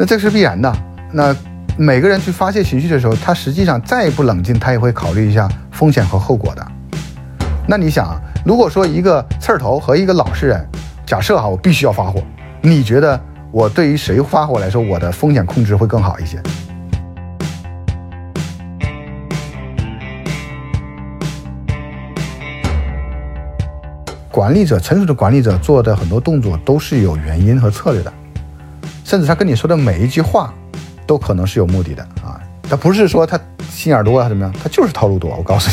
那这是必然的。那每个人去发泄情绪的时候，他实际上再不冷静，他也会考虑一下风险和后果的。那你想啊，如果说一个刺儿头和一个老实人，假设哈，我必须要发火，你觉得我对于谁发火来说，我的风险控制会更好一些？管理者，成熟的管理者做的很多动作都是有原因和策略的，甚至他跟你说的每一句话，都可能是有目的的啊！他不是说他心眼多啊怎么样，他就是套路多。我告诉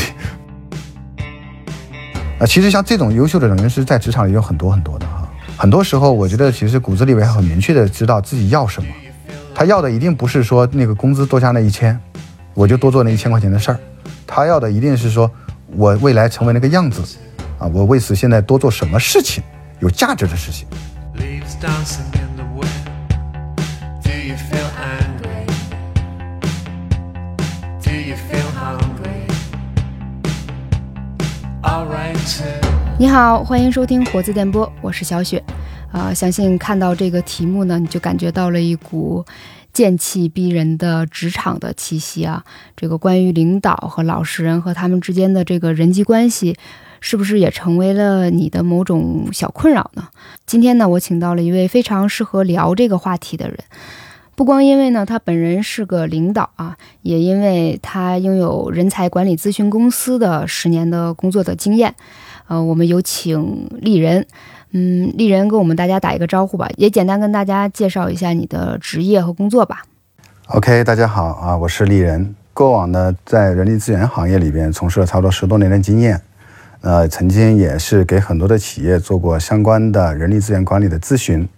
你，啊，其实像这种优秀的人是在职场里有很多很多的哈。很多时候，我觉得其实骨子里面很明确的知道自己要什么，他要的一定不是说那个工资多加那一千，我就多做那一千块钱的事儿，他要的一定是说我未来成为那个样子。啊，我为此现在多做什么事情，有价值的事情。你好，欢迎收听活字电波，我是小雪。啊，相信看到这个题目呢，你就感觉到了一股剑气逼人的职场的气息啊。这个关于领导和老实人和他们之间的这个人际关系。是不是也成为了你的某种小困扰呢？今天呢，我请到了一位非常适合聊这个话题的人，不光因为呢他本人是个领导啊，也因为他拥有人才管理咨询公司的十年的工作的经验。呃，我们有请丽人，嗯，丽人跟我们大家打一个招呼吧，也简单跟大家介绍一下你的职业和工作吧。OK，大家好啊，我是丽人，过往呢在人力资源行业里边从事了差不多十多年的经验。呃，曾经也是给很多的企业做过相关的人力资源管理的咨询，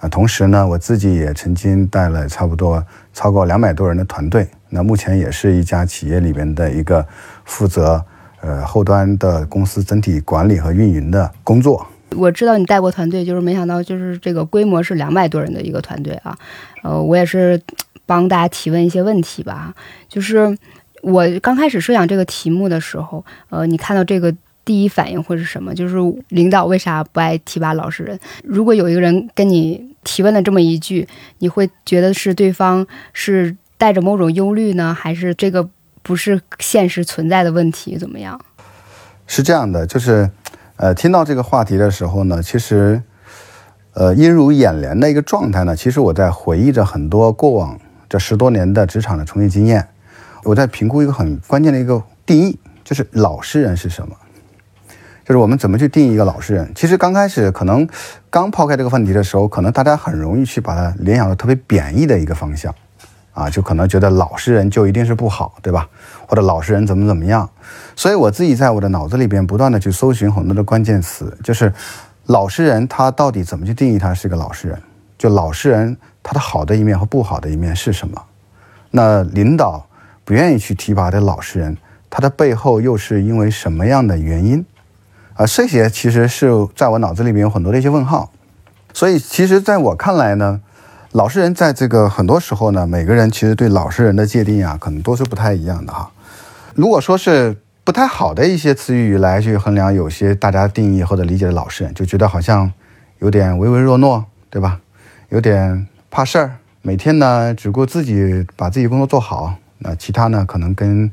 啊，同时呢，我自己也曾经带了差不多超过两百多人的团队，那目前也是一家企业里边的一个负责呃后端的公司整体管理和运营的工作。我知道你带过团队，就是没想到就是这个规模是两百多人的一个团队啊，呃，我也是帮大家提问一些问题吧，就是我刚开始设想这个题目的时候，呃，你看到这个。第一反应会是什么？就是领导为啥不爱提拔老实人？如果有一个人跟你提问了这么一句，你会觉得是对方是带着某种忧虑呢，还是这个不是现实存在的问题？怎么样？是这样的，就是，呃，听到这个话题的时候呢，其实，呃，映入眼帘的一个状态呢，其实我在回忆着很多过往这十多年的职场的从业经验，我在评估一个很关键的一个定义，就是老实人是什么。就是我们怎么去定义一个老实人？其实刚开始可能刚抛开这个问题的时候，可能大家很容易去把它联想到特别贬义的一个方向，啊，就可能觉得老实人就一定是不好，对吧？或者老实人怎么怎么样？所以我自己在我的脑子里边不断的去搜寻很多的关键词，就是老实人他到底怎么去定义他是个老实人？就老实人他的好的一面和不好的一面是什么？那领导不愿意去提拔的老实人，他的背后又是因为什么样的原因？啊，这些其实是在我脑子里面有很多的一些问号，所以其实在我看来呢，老实人在这个很多时候呢，每个人其实对老实人的界定啊，可能都是不太一样的哈。如果说是不太好的一些词语来去衡量，有些大家定义或者理解的老实人，就觉得好像有点唯唯诺诺，对吧？有点怕事儿，每天呢只顾自己把自己工作做好，那其他呢可能跟。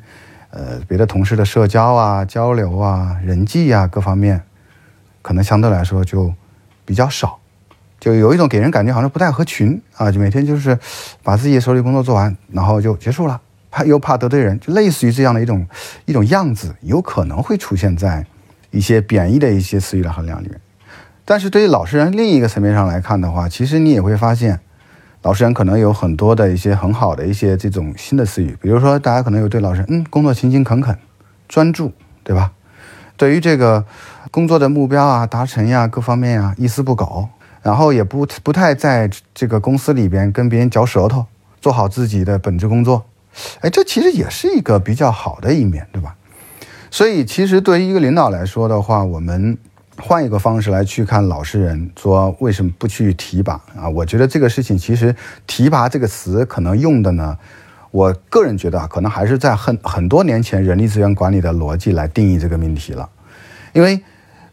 呃，别的同事的社交啊、交流啊、人际啊各方面，可能相对来说就比较少，就有一种给人感觉好像不太合群啊，就每天就是把自己的手里工作做完，然后就结束了，怕又怕得罪人，就类似于这样的一种一种样子，有可能会出现在一些贬义的一些词语的衡量里面。但是对于老实人另一个层面上来看的话，其实你也会发现。老实人可能有很多的一些很好的一些这种新的词语，比如说大家可能有对老实人，嗯，工作勤勤恳恳、专注，对吧？对于这个工作的目标啊、达成呀、各方面呀，一丝不苟，然后也不不太在这个公司里边跟别人嚼舌头，做好自己的本职工作。哎，这其实也是一个比较好的一面，对吧？所以，其实对于一个领导来说的话，我们。换一个方式来去看老实人，说为什么不去提拔啊？我觉得这个事情其实“提拔”这个词可能用的呢，我个人觉得啊，可能还是在很很多年前人力资源管理的逻辑来定义这个命题了。因为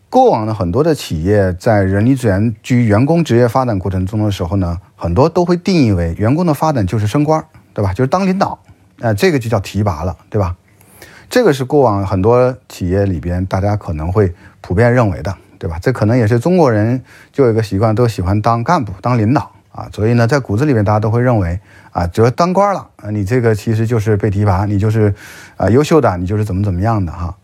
过往的很多的企业在人力资源基于员工职业发展过程中的时候呢，很多都会定义为员工的发展就是升官，对吧？就是当领导，呃，这个就叫提拔了，对吧？这个是过往很多企业里边大家可能会普遍认为的，对吧？这可能也是中国人就有一个习惯，都喜欢当干部、当领导啊。所以呢，在骨子里面，大家都会认为啊，只要当官了，你这个其实就是被提拔，你就是啊优秀的，你就是怎么怎么样的哈。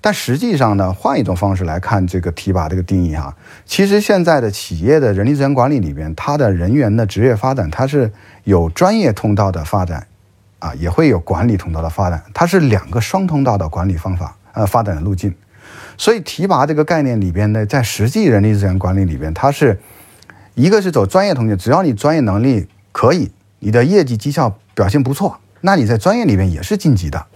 但实际上呢，换一种方式来看这个提拔这个定义哈，其实现在的企业的人力资源管理里边，它的人员的职业发展，它是有专业通道的发展。啊，也会有管理通道的发展，它是两个双通道的管理方法，呃，发展的路径。所以提拔这个概念里边呢，在实际人力资源管理里边，它是一个是走专业途径，只要你专业能力可以，你的业绩绩效表现不错，那你在专业里边也是晋级的，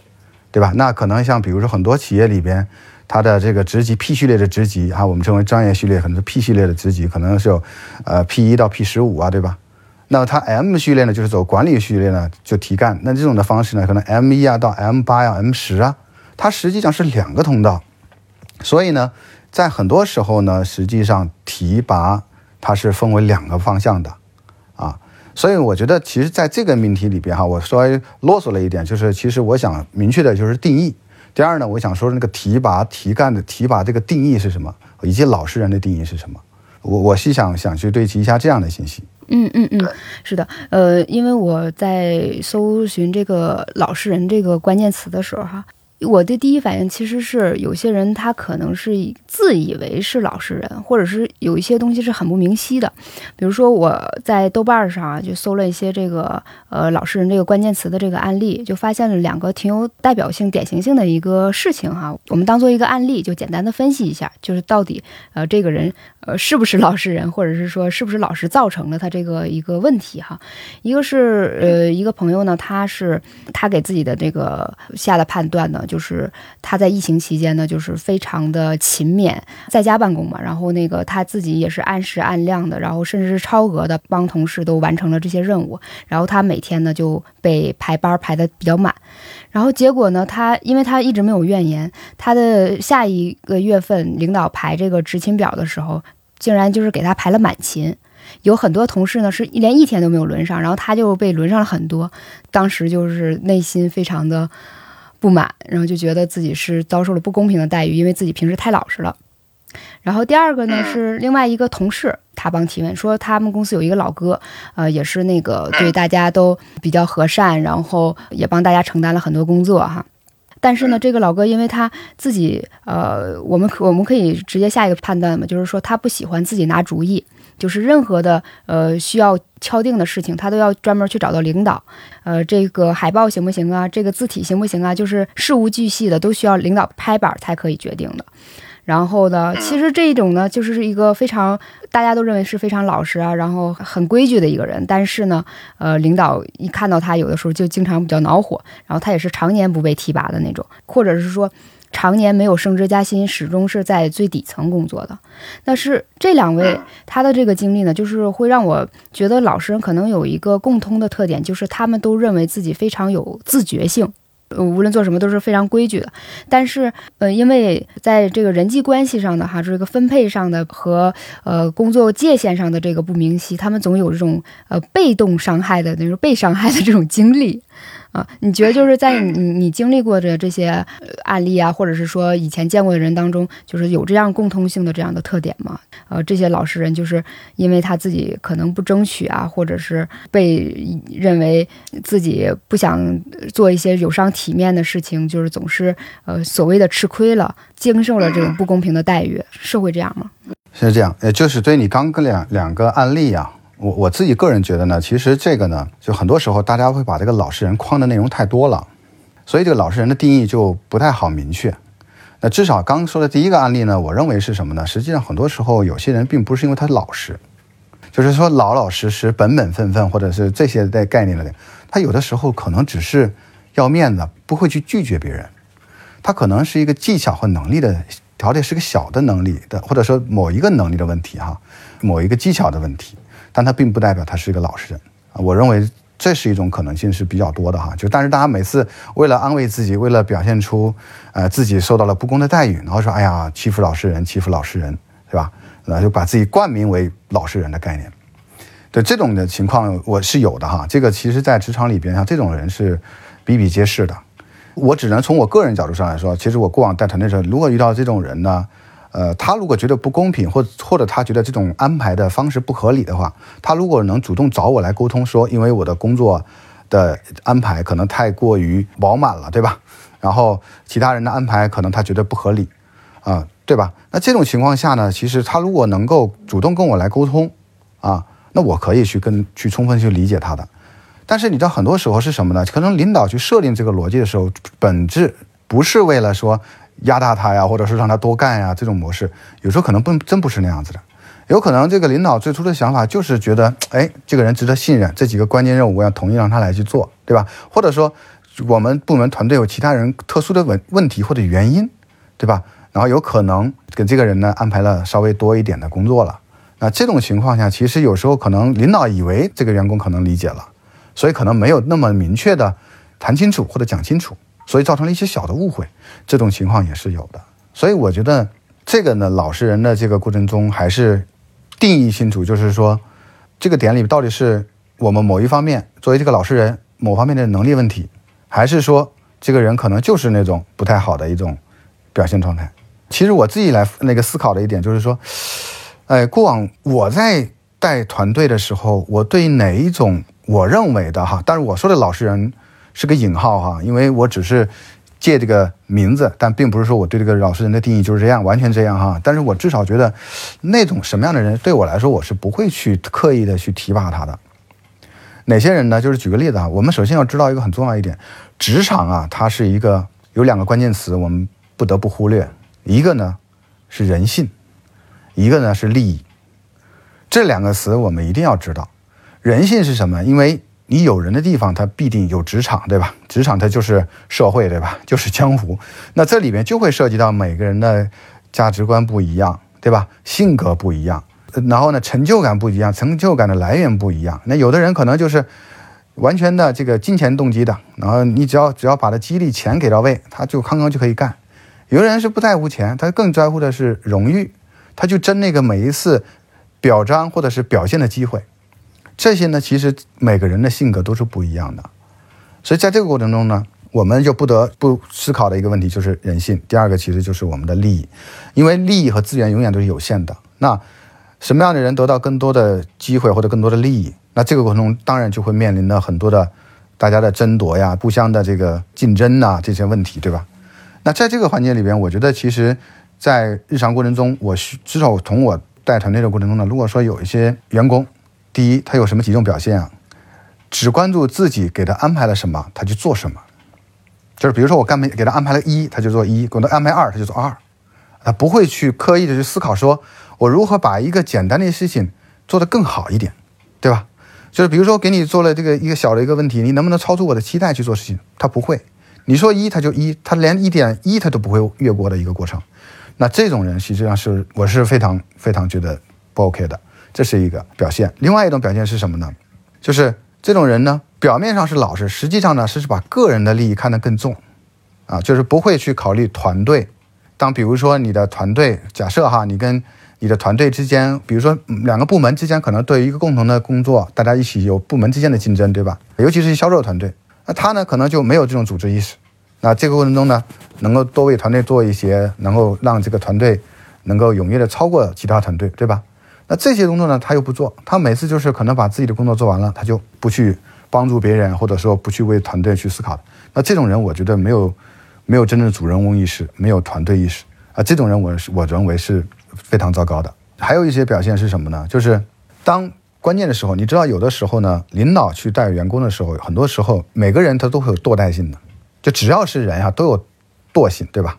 对吧？那可能像比如说很多企业里边，它的这个职级 P 序列的职级啊，我们称为专业序列，可能是 P 序列的职级，可能是有呃 P 一到 P 十五啊，对吧？那它 M 序列呢，就是走管理序列呢，就提干。那这种的方式呢，可能 M 一啊到 M 八呀、M 十啊，它实际上是两个通道。所以呢，在很多时候呢，实际上提拔它是分为两个方向的啊。所以我觉得，其实在这个命题里边哈，我稍微啰嗦了一点，就是其实我想明确的就是定义。第二呢，我想说那个提拔、提干的提拔这个定义是什么，以及老实人的定义是什么。我我是想想去对齐一下这样的信息。嗯嗯嗯，是的，呃，因为我在搜寻这个“老实人”这个关键词的时候，哈。我的第一反应其实是，有些人他可能是自以为是老实人，或者是有一些东西是很不明晰的。比如说我在豆瓣上，就搜了一些这个呃“老实人”这个关键词的这个案例，就发现了两个挺有代表性、典型性的一个事情哈。我们当做一个案例，就简单的分析一下，就是到底呃这个人呃是不是老实人，或者是说是不是老实造成了他这个一个问题哈。一个是呃一个朋友呢，他是他给自己的这个下的判断呢。就是他在疫情期间呢，就是非常的勤勉，在家办公嘛。然后那个他自己也是按时按量的，然后甚至是超额的帮同事都完成了这些任务。然后他每天呢就被排班排的比较满。然后结果呢，他因为他一直没有怨言，他的下一个月份领导排这个执勤表的时候，竟然就是给他排了满勤。有很多同事呢是连一天都没有轮上，然后他就被轮上了很多。当时就是内心非常的。不满，然后就觉得自己是遭受了不公平的待遇，因为自己平时太老实了。然后第二个呢是另外一个同事，他帮提问说他们公司有一个老哥，呃，也是那个对大家都比较和善，然后也帮大家承担了很多工作哈。但是呢，这个老哥因为他自己，呃，我们我们可以直接下一个判断嘛，就是说他不喜欢自己拿主意。就是任何的呃需要敲定的事情，他都要专门去找到领导。呃，这个海报行不行啊？这个字体行不行啊？就是事无巨细的都需要领导拍板才可以决定的。然后呢，其实这一种呢，就是一个非常大家都认为是非常老实啊，然后很规矩的一个人。但是呢，呃，领导一看到他，有的时候就经常比较恼火。然后他也是常年不被提拔的那种，或者是说。常年没有升职加薪，始终是在最底层工作的。但是这两位他的这个经历呢，就是会让我觉得老实人可能有一个共通的特点，就是他们都认为自己非常有自觉性，无论做什么都是非常规矩的。但是，呃，因为在这个人际关系上的哈，这个分配上的和呃工作界限上的这个不明晰，他们总有这种呃被动伤害的那种被伤害的这种经历。啊，你觉得就是在你你经历过的这些案例啊，或者是说以前见过的人当中，就是有这样共通性的这样的特点吗？呃，这些老实人就是因为他自己可能不争取啊，或者是被认为自己不想做一些有伤体面的事情，就是总是呃所谓的吃亏了，经受了这种不公平的待遇，是会这样吗？是这样，呃，就是对你刚个两两个案例啊。我我自己个人觉得呢，其实这个呢，就很多时候大家会把这个老实人框的内容太多了，所以这个老实人的定义就不太好明确。那至少刚说的第一个案例呢，我认为是什么呢？实际上很多时候有些人并不是因为他老实，就是说老老实实、本本分分，或者是这些的概念了的，他有的时候可能只是要面子，不会去拒绝别人。他可能是一个技巧和能力的条件，是个小的能力的，或者说某一个能力的问题哈，某一个技巧的问题。但他并不代表他是一个老实人啊，我认为这是一种可能性是比较多的哈。就但是大家每次为了安慰自己，为了表现出呃自己受到了不公的待遇，然后说哎呀欺负老实人，欺负老实人，对吧？那就把自己冠名为老实人的概念。对这种的情况我是有的哈。这个其实，在职场里边，像这种人是比比皆是的。我只能从我个人角度上来说，其实我过往带团队的时候，如果遇到这种人呢，呃，他如果觉得不公平，或或者他觉得这种安排的方式不合理的话，他如果能主动找我来沟通，说因为我的工作的安排可能太过于饱满了，对吧？然后其他人的安排可能他觉得不合理，啊，对吧？那这种情况下呢，其实他如果能够主动跟我来沟通，啊，那我可以去跟去充分去理解他的。但是你知道，很多时候是什么呢？可能领导去设定这个逻辑的时候，本质不是为了说压大他呀，或者是让他多干呀，这种模式有时候可能不真不是那样子的。有可能这个领导最初的想法就是觉得，哎，这个人值得信任，这几个关键任务我要同意让他来去做，对吧？或者说我们部门团队有其他人特殊的问问题或者原因，对吧？然后有可能给这个人呢安排了稍微多一点的工作了。那这种情况下，其实有时候可能领导以为这个员工可能理解了。所以可能没有那么明确的谈清楚或者讲清楚，所以造成了一些小的误会，这种情况也是有的。所以我觉得这个呢，老实人的这个过程中还是定义清楚，就是说这个点里到底是我们某一方面作为这个老实人某方面的能力问题，还是说这个人可能就是那种不太好的一种表现状态。其实我自己来那个思考的一点就是说，哎，过往我在带团队的时候，我对哪一种。我认为的哈，但是我说的老实人是个引号哈，因为我只是借这个名字，但并不是说我对这个老实人的定义就是这样，完全这样哈。但是我至少觉得，那种什么样的人对我来说，我是不会去刻意的去提拔他的。哪些人呢？就是举个例子啊，我们首先要知道一个很重要一点，职场啊，它是一个有两个关键词，我们不得不忽略，一个呢是人性，一个呢是利益，这两个词我们一定要知道。人性是什么？因为你有人的地方，它必定有职场，对吧？职场它就是社会，对吧？就是江湖。那这里面就会涉及到每个人的价值观不一样，对吧？性格不一样，然后呢，成就感不一样，成就感的来源不一样。那有的人可能就是完全的这个金钱动机的，然后你只要只要把他激励，钱给到位，他就康康就可以干。有的人是不在乎钱，他更在乎的是荣誉，他就争那个每一次表彰或者是表现的机会。这些呢，其实每个人的性格都是不一样的，所以在这个过程中呢，我们就不得不思考的一个问题就是人性。第二个其实就是我们的利益，因为利益和资源永远都是有限的。那什么样的人得到更多的机会或者更多的利益，那这个过程中当然就会面临着很多的大家的争夺呀、互相的这个竞争呐这些问题，对吧？那在这个环节里边，我觉得其实，在日常过程中，我需至少从我带团队的过程中呢，如果说有一些员工。第一，他有什么几种表现啊？只关注自己给他安排了什么，他就做什么。就是比如说，我干没给他安排了一，他就做一；给他安排二，他就做二。他不会去刻意的去思考，说我如何把一个简单的事情做得更好一点，对吧？就是比如说，给你做了这个一个小的一个问题，你能不能超出我的期待去做事情？他不会。你说一，他就一，他连一点一他都不会越过的一个过程。那这种人实际上是我是非常非常觉得不 OK 的。这是一个表现，另外一种表现是什么呢？就是这种人呢，表面上是老实，实际上呢是把个人的利益看得更重，啊，就是不会去考虑团队。当比如说你的团队，假设哈，你跟你的团队之间，比如说两个部门之间可能对于一个共同的工作，大家一起有部门之间的竞争，对吧？尤其是销售团队，那他呢可能就没有这种组织意识。那这个过程中呢，能够多为团队做一些，能够让这个团队能够踊跃的超过其他团队，对吧？那这些工作呢，他又不做，他每次就是可能把自己的工作做完了，他就不去帮助别人，或者说不去为团队去思考。那这种人，我觉得没有没有真正的主人翁意识，没有团队意识啊，这种人我是我认为是非常糟糕的。还有一些表现是什么呢？就是当关键的时候，你知道有的时候呢，领导去带员工的时候，很多时候每个人他都会有惰怠性的，就只要是人啊，都有惰性，对吧？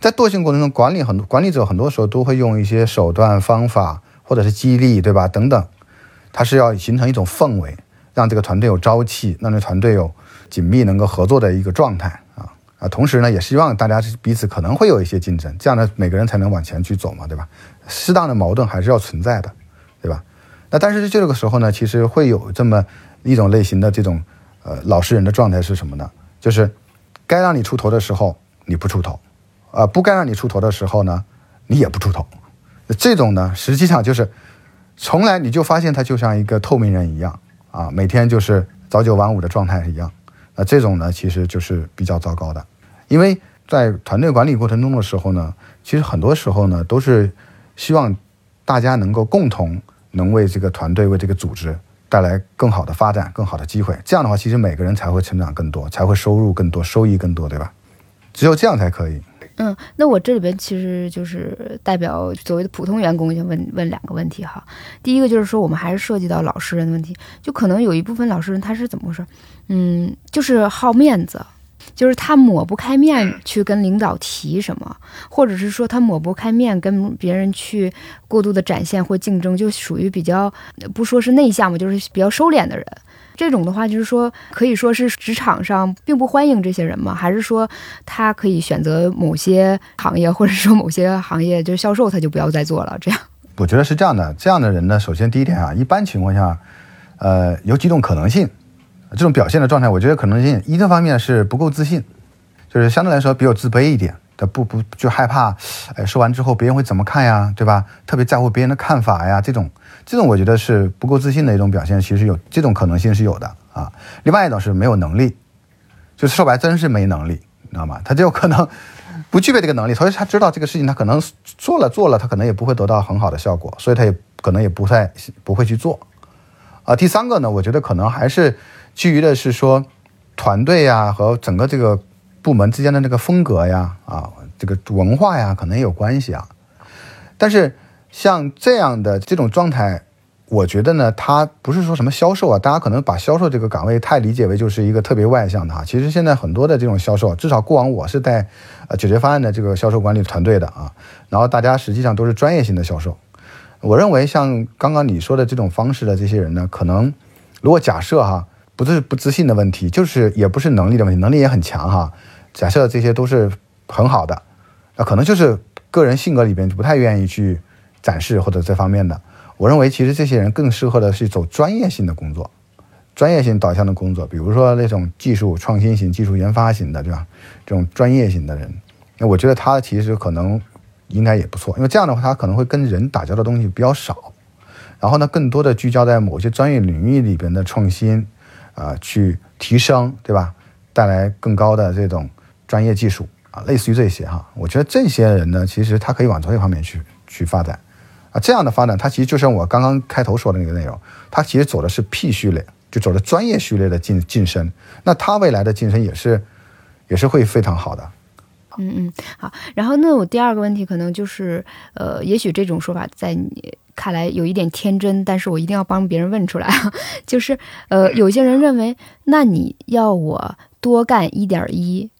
在惰性过程中，管理很多管理者很多时候都会用一些手段方法。或者是激励，对吧？等等，它是要形成一种氛围，让这个团队有朝气，让这团队有紧密能够合作的一个状态啊啊！同时呢，也希望大家彼此可能会有一些竞争，这样呢，每个人才能往前去走嘛，对吧？适当的矛盾还是要存在的，对吧？那但是这个时候呢，其实会有这么一种类型的这种呃老实人的状态是什么呢？就是该让你出头的时候你不出头，啊，不该让你出头的时候呢，你也不出头。这种呢，实际上就是从来你就发现他就像一个透明人一样啊，每天就是早九晚五的状态一样。那这种呢，其实就是比较糟糕的，因为在团队管理过程中的时候呢，其实很多时候呢，都是希望大家能够共同能为这个团队、为这个组织带来更好的发展、更好的机会。这样的话，其实每个人才会成长更多，才会收入更多、收益更多，对吧？只有这样才可以。嗯，那我这里边其实就是代表所谓的普通员工，想问问两个问题哈。第一个就是说，我们还是涉及到老实人的问题，就可能有一部分老实人他是怎么回事？嗯，就是好面子，就是他抹不开面去跟领导提什么，或者是说他抹不开面跟别人去过度的展现或竞争，就属于比较不说是内向嘛，就是比较收敛的人。这种的话，就是说，可以说是职场上并不欢迎这些人吗？还是说他可以选择某些行业，或者说某些行业就是销售，他就不要再做了？这样，我觉得是这样的。这样的人呢，首先第一点啊，一般情况下，呃，有几种可能性。这种表现的状态，我觉得可能性一个方面是不够自信，就是相对来说比较自卑一点，他不不就害怕，哎，说完之后别人会怎么看呀，对吧？特别在乎别人的看法呀，这种。这种我觉得是不够自信的一种表现，其实有这种可能性是有的啊。另外一种是没有能力，就说白真是没能力，你知道吗？他就可能不具备这个能力，所以他知道这个事情他可能做了做了，他可能也不会得到很好的效果，所以他也可能也不太不会去做。啊，第三个呢，我觉得可能还是基于的是说团队呀和整个这个部门之间的这个风格呀啊这个文化呀可能也有关系啊，但是。像这样的这种状态，我觉得呢，他不是说什么销售啊，大家可能把销售这个岗位太理解为就是一个特别外向的哈。其实现在很多的这种销售，至少过往我是带呃解决方案的这个销售管理团队的啊，然后大家实际上都是专业性的销售。我认为像刚刚你说的这种方式的这些人呢，可能如果假设哈，不是不自信的问题，就是也不是能力的问题，能力也很强哈。假设这些都是很好的，那可能就是个人性格里边不太愿意去。展示或者这方面的，我认为其实这些人更适合的是走专业性的工作，专业性导向的工作，比如说那种技术创新型、技术研发型的，对吧？这种专业型的人，那我觉得他其实可能应该也不错，因为这样的话，他可能会跟人打交道的东西比较少，然后呢，更多的聚焦在某些专业领域里边的创新，啊，去提升，对吧？带来更高的这种专业技术啊，类似于这些哈，我觉得这些人呢，其实他可以往这方面去去发展。啊，这样的发展，他其实就像我刚刚开头说的那个内容，他其实走的是 P 序列，就走的专业序列的晋晋升。那他未来的晋升也是，也是会非常好的。嗯嗯，好。然后那我第二个问题可能就是，呃，也许这种说法在你看来有一点天真，但是我一定要帮别人问出来，就是呃，有些人认为，那你要我多干一点一，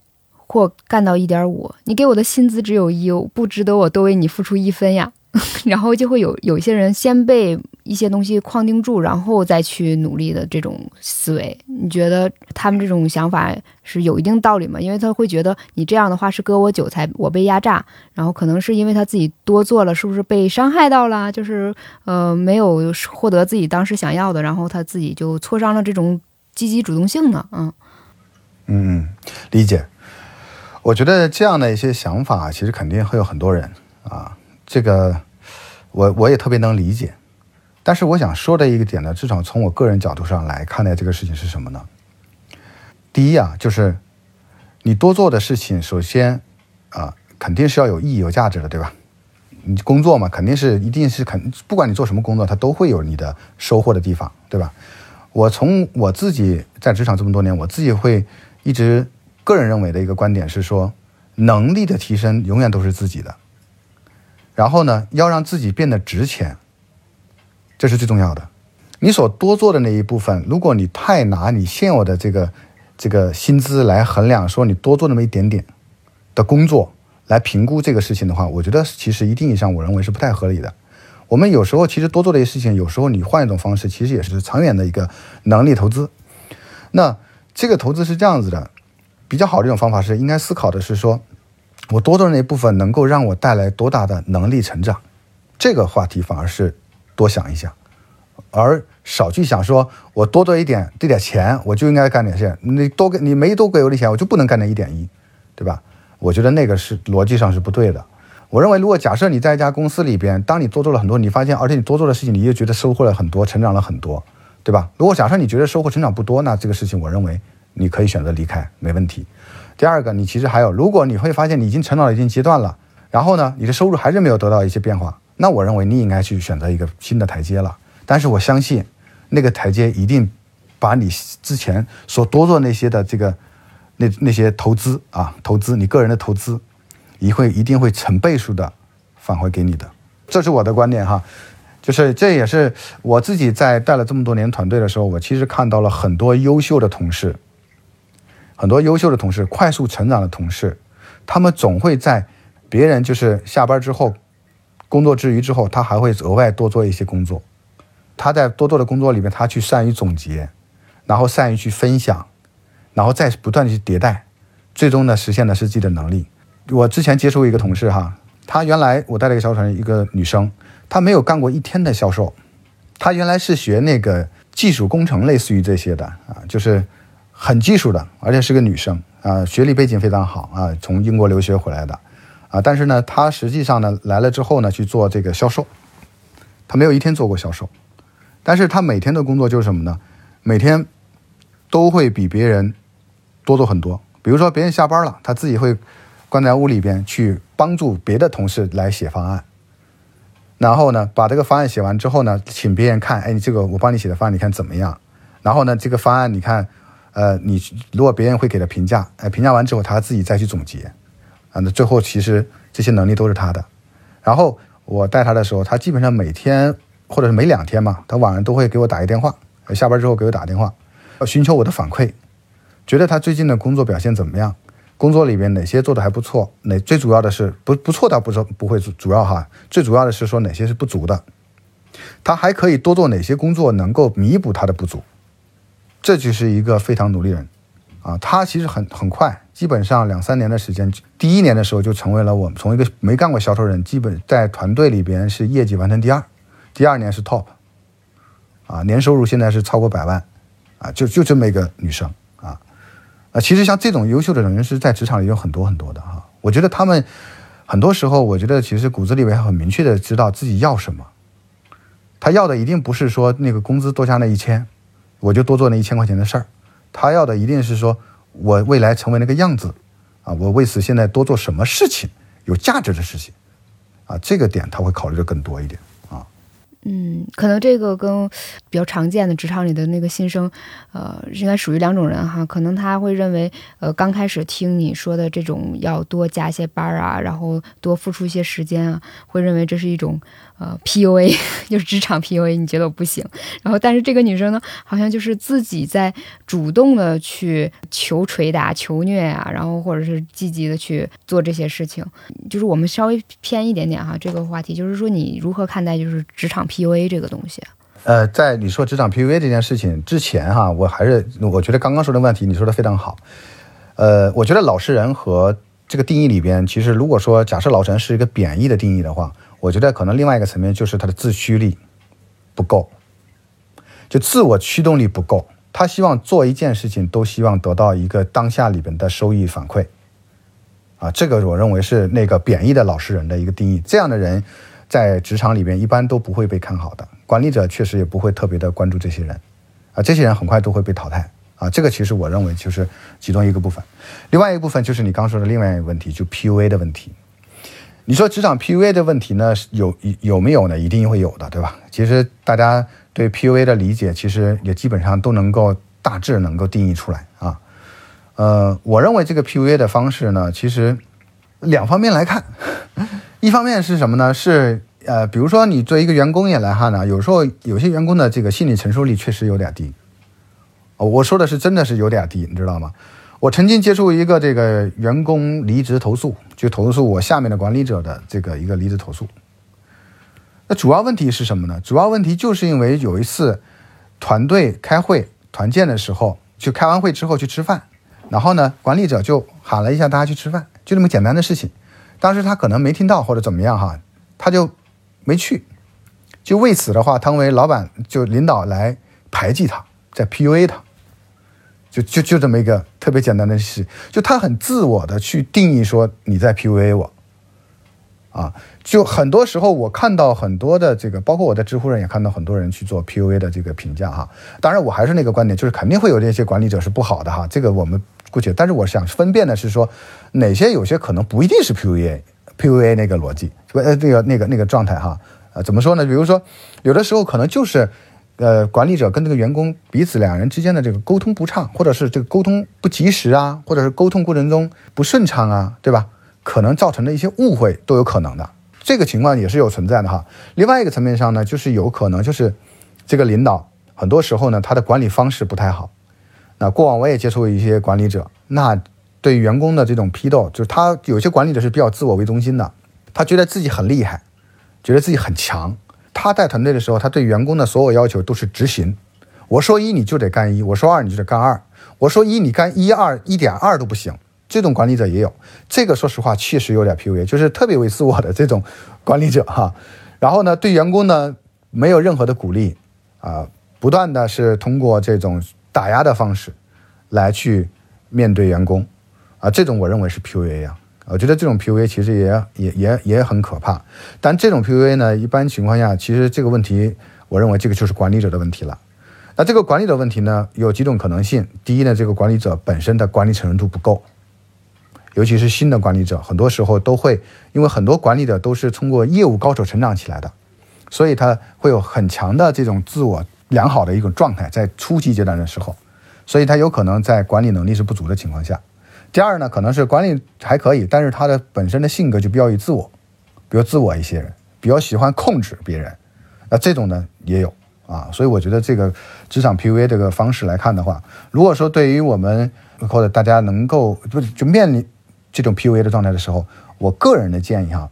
或干到一点五，你给我的薪资只有一，不值得我多为你付出一分呀。然后就会有有一些人先被一些东西框定住，然后再去努力的这种思维，你觉得他们这种想法是有一定道理吗？因为他会觉得你这样的话是割我韭菜，我被压榨，然后可能是因为他自己多做了，是不是被伤害到了？就是呃没有获得自己当时想要的，然后他自己就挫伤了这种积极主动性呢？嗯嗯，理解。我觉得这样的一些想法，其实肯定会有很多人啊。这个，我我也特别能理解，但是我想说的一个点呢，至少从我个人角度上来看待这个事情是什么呢？第一啊，就是你多做的事情，首先啊，肯定是要有意义、有价值的，对吧？你工作嘛，肯定是一定是肯，不管你做什么工作，它都会有你的收获的地方，对吧？我从我自己在职场这么多年，我自己会一直个人认为的一个观点是说，能力的提升永远都是自己的。然后呢，要让自己变得值钱，这是最重要的。你所多做的那一部分，如果你太拿你现有的这个这个薪资来衡量，说你多做那么一点点的工作来评估这个事情的话，我觉得其实一定意义上我认为是不太合理的。我们有时候其实多做的一些事情，有时候你换一种方式，其实也是长远的一个能力投资。那这个投资是这样子的，比较好的一种方法是应该思考的是说。我多做的那部分能够让我带来多大的能力成长，这个话题反而是多想一想，而少去想说我多做一点这点钱我就应该干点事，你多给你没多给我的钱我就不能干那一点一，对吧？我觉得那个是逻辑上是不对的。我认为，如果假设你在一家公司里边，当你多做了很多，你发现，而且你多做的事情，你又觉得收获了很多，成长了很多，对吧？如果假设你觉得收获成长不多，那这个事情，我认为你可以选择离开，没问题。第二个，你其实还有，如果你会发现你已经成长了一定阶段了，然后呢，你的收入还是没有得到一些变化，那我认为你应该去选择一个新的台阶了。但是我相信，那个台阶一定把你之前所多做那些的这个那那些投资啊，投资你个人的投资。一会一定会成倍数的返回给你的，这是我的观点哈，就是这也是我自己在带了这么多年团队的时候，我其实看到了很多优秀的同事，很多优秀的同事，快速成长的同事，他们总会在别人就是下班之后，工作之余之后，他还会额外多做一些工作，他在多做的工作里面，他去善于总结，然后善于去分享，然后再不断的去迭代，最终呢实现的是自己的能力。我之前接触一个同事哈，他原来我带了一个销售人，一个女生，她没有干过一天的销售，她原来是学那个技术工程，类似于这些的啊，就是很技术的，而且是个女生啊，学历背景非常好啊，从英国留学回来的啊，但是呢，她实际上呢来了之后呢去做这个销售，她没有一天做过销售，但是她每天的工作就是什么呢？每天都会比别人多做很多，比如说别人下班了，她自己会。关在屋里边去帮助别的同事来写方案，然后呢，把这个方案写完之后呢，请别人看，哎，你这个我帮你写的方案，你看怎么样？然后呢，这个方案你看，呃，你如果别人会给他评价，哎，评价完之后他自己再去总结，啊，那最后其实这些能力都是他的。然后我带他的时候，他基本上每天或者是每两天嘛，他晚上都会给我打一电话，下班之后给我打电话，要寻求我的反馈，觉得他最近的工作表现怎么样？工作里边哪些做的还不错？哪最主要的是不不错倒不是不会主要哈，最主要的是说哪些是不足的，他还可以多做哪些工作能够弥补他的不足，这就是一个非常努力人，啊，他其实很很快，基本上两三年的时间，第一年的时候就成为了我们从一个没干过销售人，基本在团队里边是业绩完成第二，第二年是 top，啊，年收入现在是超过百万，啊，就就这么一个女生。啊，其实像这种优秀的人是在职场里有很多很多的哈。我觉得他们很多时候，我觉得其实骨子里面很明确的知道自己要什么。他要的一定不是说那个工资多加那一千，我就多做那一千块钱的事儿。他要的一定是说我未来成为那个样子啊，我为此现在多做什么事情有价值的事情啊，这个点他会考虑的更多一点。啊嗯，可能这个跟比较常见的职场里的那个新生，呃，应该属于两种人哈。可能他会认为，呃，刚开始听你说的这种要多加些班啊，然后多付出一些时间啊，会认为这是一种。呃，PUA 就是职场 PUA，你觉得我不行。然后，但是这个女生呢，好像就是自己在主动的去求捶打、求虐啊，然后或者是积极的去做这些事情。就是我们稍微偏一点点哈，这个话题就是说，你如何看待就是职场 PUA 这个东西？呃，在你说职场 PUA 这件事情之前哈，我还是我觉得刚刚说的问题你说的非常好。呃，我觉得老实人和这个定义里边，其实如果说假设老实人是一个贬义的定义的话。我觉得可能另外一个层面就是他的自驱力不够，就自我驱动力不够。他希望做一件事情都希望得到一个当下里边的收益反馈，啊，这个我认为是那个贬义的老实人的一个定义。这样的人在职场里边一般都不会被看好的，管理者确实也不会特别的关注这些人，啊，这些人很快都会被淘汰，啊，这个其实我认为就是其中一个部分。另外一个部分就是你刚说的另外一个问题，就 PUA 的问题。你说职场 PUA 的问题呢？有有没有呢？一定会有的，对吧？其实大家对 PUA 的理解，其实也基本上都能够大致能够定义出来啊。呃，我认为这个 PUA 的方式呢，其实两方面来看，一方面是什么呢？是呃，比如说你作为一个员工也来哈呢，有时候有些员工的这个心理承受力确实有点低。我说的是真的是有点低，你知道吗？我曾经接触一个这个员工离职投诉，就投诉我下面的管理者的这个一个离职投诉。那主要问题是什么呢？主要问题就是因为有一次团队开会团建的时候，就开完会之后去吃饭，然后呢，管理者就喊了一下大家去吃饭，就这么简单的事情。当时他可能没听到或者怎么样哈，他就没去，就为此的话，成为老板就领导来排挤他，在 PUA 他。就就就这么一个特别简单的事，就他很自我的去定义说你在 PUA 我，啊，就很多时候我看到很多的这个，包括我在知乎上也看到很多人去做 PUA 的这个评价哈。当然，我还是那个观点，就是肯定会有这些管理者是不好的哈，这个我们姑且。但是我想分辨的是说，哪些有些可能不一定是 PUA，PUA 那个逻辑，呃，那个那个那个状态哈。呃，怎么说呢？比如说，有的时候可能就是，呃，管理者跟这个员工彼此两人之间的这个沟通不畅，或者是这个沟通不及时啊，或者是沟通过程中不顺畅啊，对吧？可能造成的一些误会都有可能的，这个情况也是有存在的哈。另外一个层面上呢，就是有可能就是这个领导很多时候呢，他的管理方式不太好。那过往我也接触过一些管理者，那对员工的这种批斗，就是他有些管理者是比较自我为中心的，他觉得自己很厉害，觉得自己很强。他带团队的时候，他对员工的所有要求都是执行。我说一你就得干一，我说二你就得干二，我说一你干一二一点二都不行。这种管理者也有，这个说实话确实有点 PUA，就是特别为自我的这种管理者哈。然后呢，对员工呢没有任何的鼓励啊，不断的是通过这种打压的方式来去面对员工啊，这种我认为是 PUA 啊。我觉得这种 PUA 其实也也也也很可怕。但这种 PUA 呢，一般情况下其实这个问题，我认为这个就是管理者的问题了。那这个管理者问题呢，有几种可能性。第一呢，这个管理者本身的管理程度不够。尤其是新的管理者，很多时候都会，因为很多管理者都是通过业务高手成长起来的，所以他会有很强的这种自我良好的一种状态，在初级阶段的时候，所以他有可能在管理能力是不足的情况下。第二呢，可能是管理还可以，但是他的本身的性格就比较于自我，比如自我一些人比较喜欢控制别人，那这种呢也有啊，所以我觉得这个职场 PUA 这个方式来看的话，如果说对于我们或者大家能够不就面临。这种 PUA 的状态的时候，我个人的建议哈，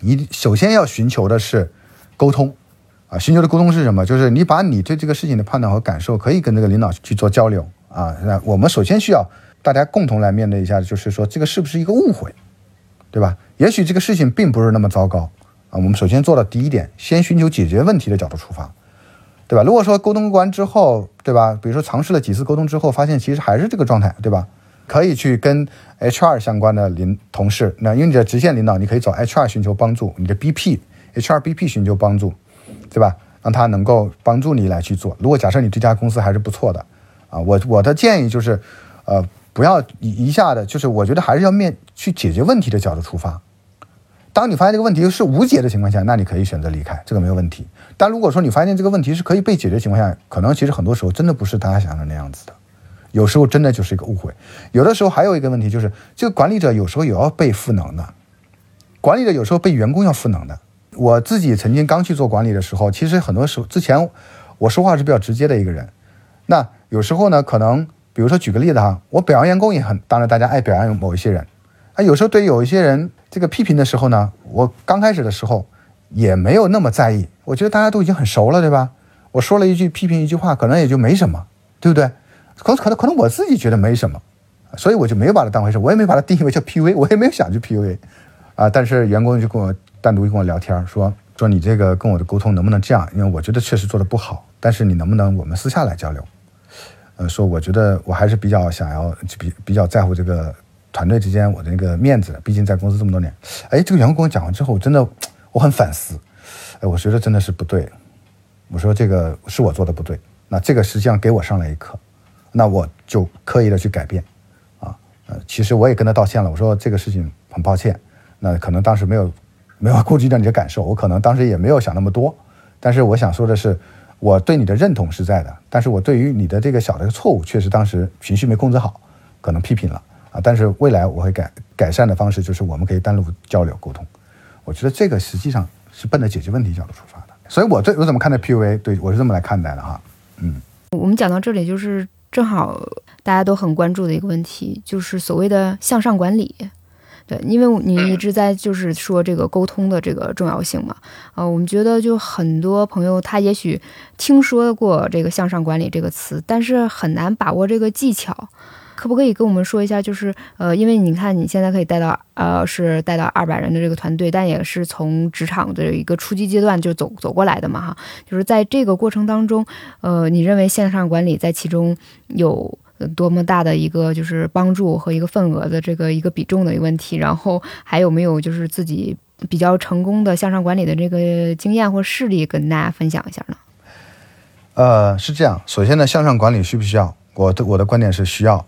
你首先要寻求的是沟通啊，寻求的沟通是什么？就是你把你对这个事情的判断和感受可以跟这个领导去做交流啊。那我们首先需要大家共同来面对一下，就是说这个是不是一个误会，对吧？也许这个事情并不是那么糟糕啊。我们首先做到第一点，先寻求解决问题的角度出发，对吧？如果说沟通完之后，对吧？比如说尝试了几次沟通之后，发现其实还是这个状态，对吧？可以去跟 HR 相关的领同事，那因为你的直线领导，你可以找 HR 寻求帮助，你的 BP，HR BP 寻求帮助，对吧？让他能够帮助你来去做。如果假设你这家公司还是不错的，啊，我我的建议就是，呃，不要一一下的，就是我觉得还是要面去解决问题的角度出发。当你发现这个问题是无解的情况下，那你可以选择离开，这个没有问题。但如果说你发现这个问题是可以被解决的情况下，可能其实很多时候真的不是大家想的那样子的。有时候真的就是一个误会，有的时候还有一个问题就是，这个管理者有时候也要被赋能的，管理者有时候被员工要赋能的。我自己曾经刚去做管理的时候，其实很多时候之前我说话是比较直接的一个人，那有时候呢，可能比如说举个例子哈，我表扬员工也很，当然大家爱表扬某一些人，啊，有时候对有一些人这个批评的时候呢，我刚开始的时候也没有那么在意，我觉得大家都已经很熟了，对吧？我说了一句批评一句话，可能也就没什么，对不对？可可能可能我自己觉得没什么，所以我就没有把它当回事，我也没把它定义为叫 PUA，我也没有想去 PUA，啊，但是员工就跟我单独跟我聊天说说你这个跟我的沟通能不能这样？因为我觉得确实做的不好，但是你能不能我们私下来交流？呃，说我觉得我还是比较想要比比较在乎这个团队之间我的那个面子的，毕竟在公司这么多年。哎，这个员工跟我讲完之后，真的我很反思，哎，我觉得真的是不对，我说这个是我做的不对，那这个实际上给我上了一课。那我就刻意的去改变，啊，呃，其实我也跟他道歉了，我说这个事情很抱歉，那可能当时没有没有 顾及到你的感受，我可能当时也没有想那么多，但是我想说的是，我对你的认同是在的，但是我对于你的这个小的错误，确实当时情绪没控制好，可能批评了啊，但是未来我会改改善的方式就是我们可以单独交流沟通，我觉得这个实际上是奔着解决问题角度出发的，所以我对我怎么看待 PUA，对我是这么来看待的哈，嗯，我们讲到这里就是。正好大家都很关注的一个问题，就是所谓的向上管理。对，因为你一直在就是说这个沟通的这个重要性嘛。呃，我们觉得就很多朋友他也许听说过这个向上管理这个词，但是很难把握这个技巧。可不可以跟我们说一下？就是呃，因为你看你现在可以带到呃，是带到二百人的这个团队，但也是从职场的一个初级阶段就走走过来的嘛，哈。就是在这个过程当中，呃，你认为线上管理在其中有多么大的一个就是帮助和一个份额的这个一个比重的一个问题？然后还有没有就是自己比较成功的向上管理的这个经验或事例跟大家分享一下呢？呃，是这样，首先呢，向上管理需不需要？我的我的观点是需要。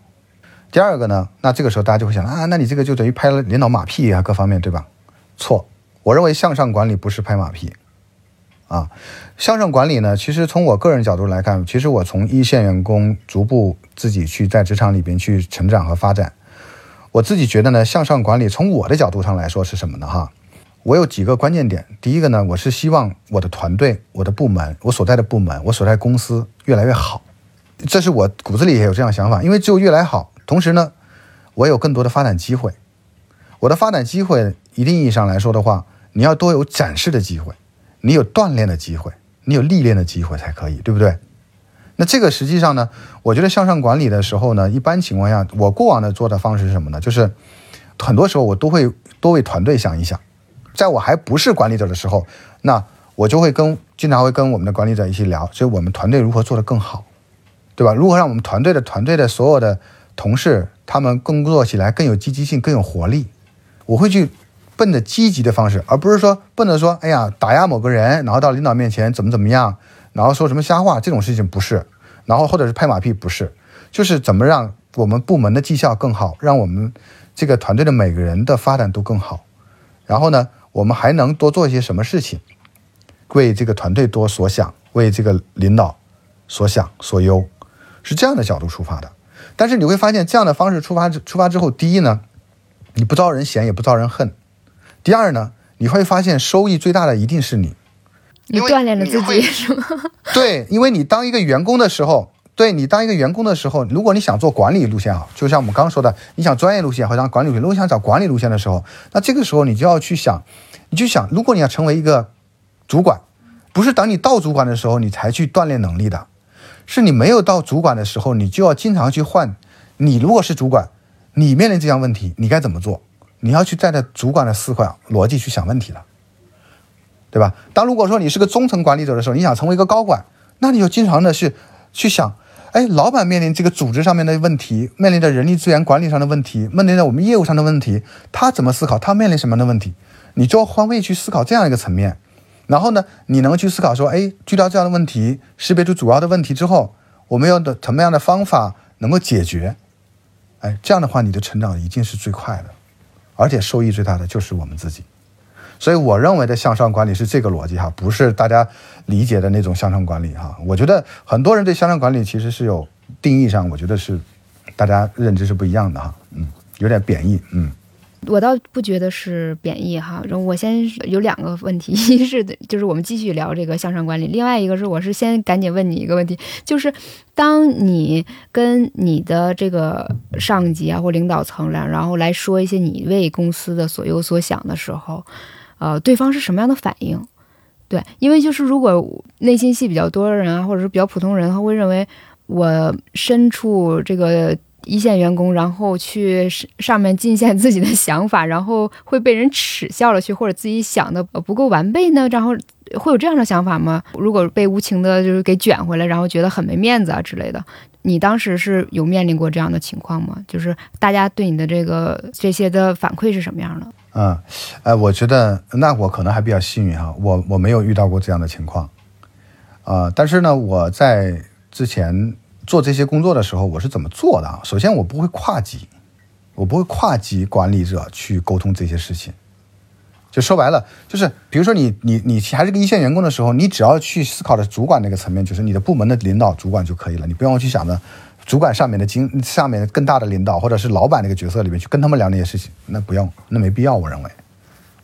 第二个呢，那这个时候大家就会想啊，那你这个就等于拍了领导马屁啊，各方面对吧？错，我认为向上管理不是拍马屁，啊，向上管理呢，其实从我个人角度来看，其实我从一线员工逐步自己去在职场里边去成长和发展，我自己觉得呢，向上管理从我的角度上来说是什么呢？哈，我有几个关键点，第一个呢，我是希望我的团队、我的部门、我所在的部门、我所在公司越来越好，这是我骨子里也有这样想法，因为只有越来越好。同时呢，我有更多的发展机会。我的发展机会，一定意义上来说的话，你要多有展示的机会，你有锻炼的机会，你有历练的机会才可以，对不对？那这个实际上呢，我觉得向上管理的时候呢，一般情况下，我过往的做的方式是什么呢？就是很多时候我都会多为团队想一想。在我还不是管理者的时候，那我就会跟经常会跟我们的管理者一起聊，所以我们团队如何做得更好，对吧？如何让我们团队的团队的所有的同事，他们工作起来更有积极性、更有活力。我会去奔着积极的方式，而不是说奔着说，哎呀，打压某个人，然后到领导面前怎么怎么样，然后说什么瞎话，这种事情不是。然后或者是拍马屁，不是，就是怎么让我们部门的绩效更好，让我们这个团队的每个人的发展都更好。然后呢，我们还能多做一些什么事情，为这个团队多所想，为这个领导所想所忧，是这样的角度出发的。但是你会发现，这样的方式出发出发之后，第一呢，你不招人嫌，也不招人恨；第二呢，你会发现收益最大的一定是你，你锻炼了自己 是吗？对，因为你当一个员工的时候，对你当一个员工的时候，如果你想做管理路线啊，就像我们刚刚说的，你想专业路线或者管理路线，如果想找管理路线的时候，那这个时候你就要去想，你就想，如果你要成为一个主管，不是等你到主管的时候你才去锻炼能力的。是你没有到主管的时候，你就要经常去换。你如果是主管，你面临这样问题，你该怎么做？你要去站在主管的思考逻辑去想问题了，对吧？当如果说你是个中层管理者的时候，你想成为一个高管，那你就经常的去去想，哎，老板面临这个组织上面的问题，面临着人力资源管理上的问题，面临着我们业务上的问题，他怎么思考？他面临什么样的问题？你就要换位去思考这样一个层面。然后呢，你能去思考说，哎，遇到这样的问题，识别出主要的问题之后，我们用的什么样的方法能够解决？哎，这样的话，你的成长一定是最快的，而且收益最大的就是我们自己。所以，我认为的向上管理是这个逻辑哈，不是大家理解的那种向上管理哈。我觉得很多人对向上管理其实是有定义上，我觉得是大家认知是不一样的哈，嗯，有点贬义，嗯。我倒不觉得是贬义哈，我先有两个问题，一是就是我们继续聊这个向上管理，另外一个是我是先赶紧问你一个问题，就是当你跟你的这个上级啊或领导层来，然后来说一些你为公司的所有所想的时候，呃，对方是什么样的反应？对，因为就是如果内心戏比较多的人啊，或者是比较普通人，他会认为我身处这个。一线员工，然后去上面进献自己的想法，然后会被人耻笑了去，或者自己想的不够完备呢？然后会有这样的想法吗？如果被无情的就是给卷回来，然后觉得很没面子啊之类的，你当时是有面临过这样的情况吗？就是大家对你的这个这些的反馈是什么样的？嗯，哎，我觉得那我可能还比较幸运哈，我我没有遇到过这样的情况，啊，但是呢，我在之前。做这些工作的时候，我是怎么做的啊？首先，我不会跨级，我不会跨级管理者去沟通这些事情。就说白了，就是比如说你你你还是个一线员工的时候，你只要去思考的主管那个层面，就是你的部门的领导主管就可以了。你不用去想着主管上面的经上面更大的领导或者是老板那个角色里面去跟他们聊那些事情，那不用，那没必要。我认为，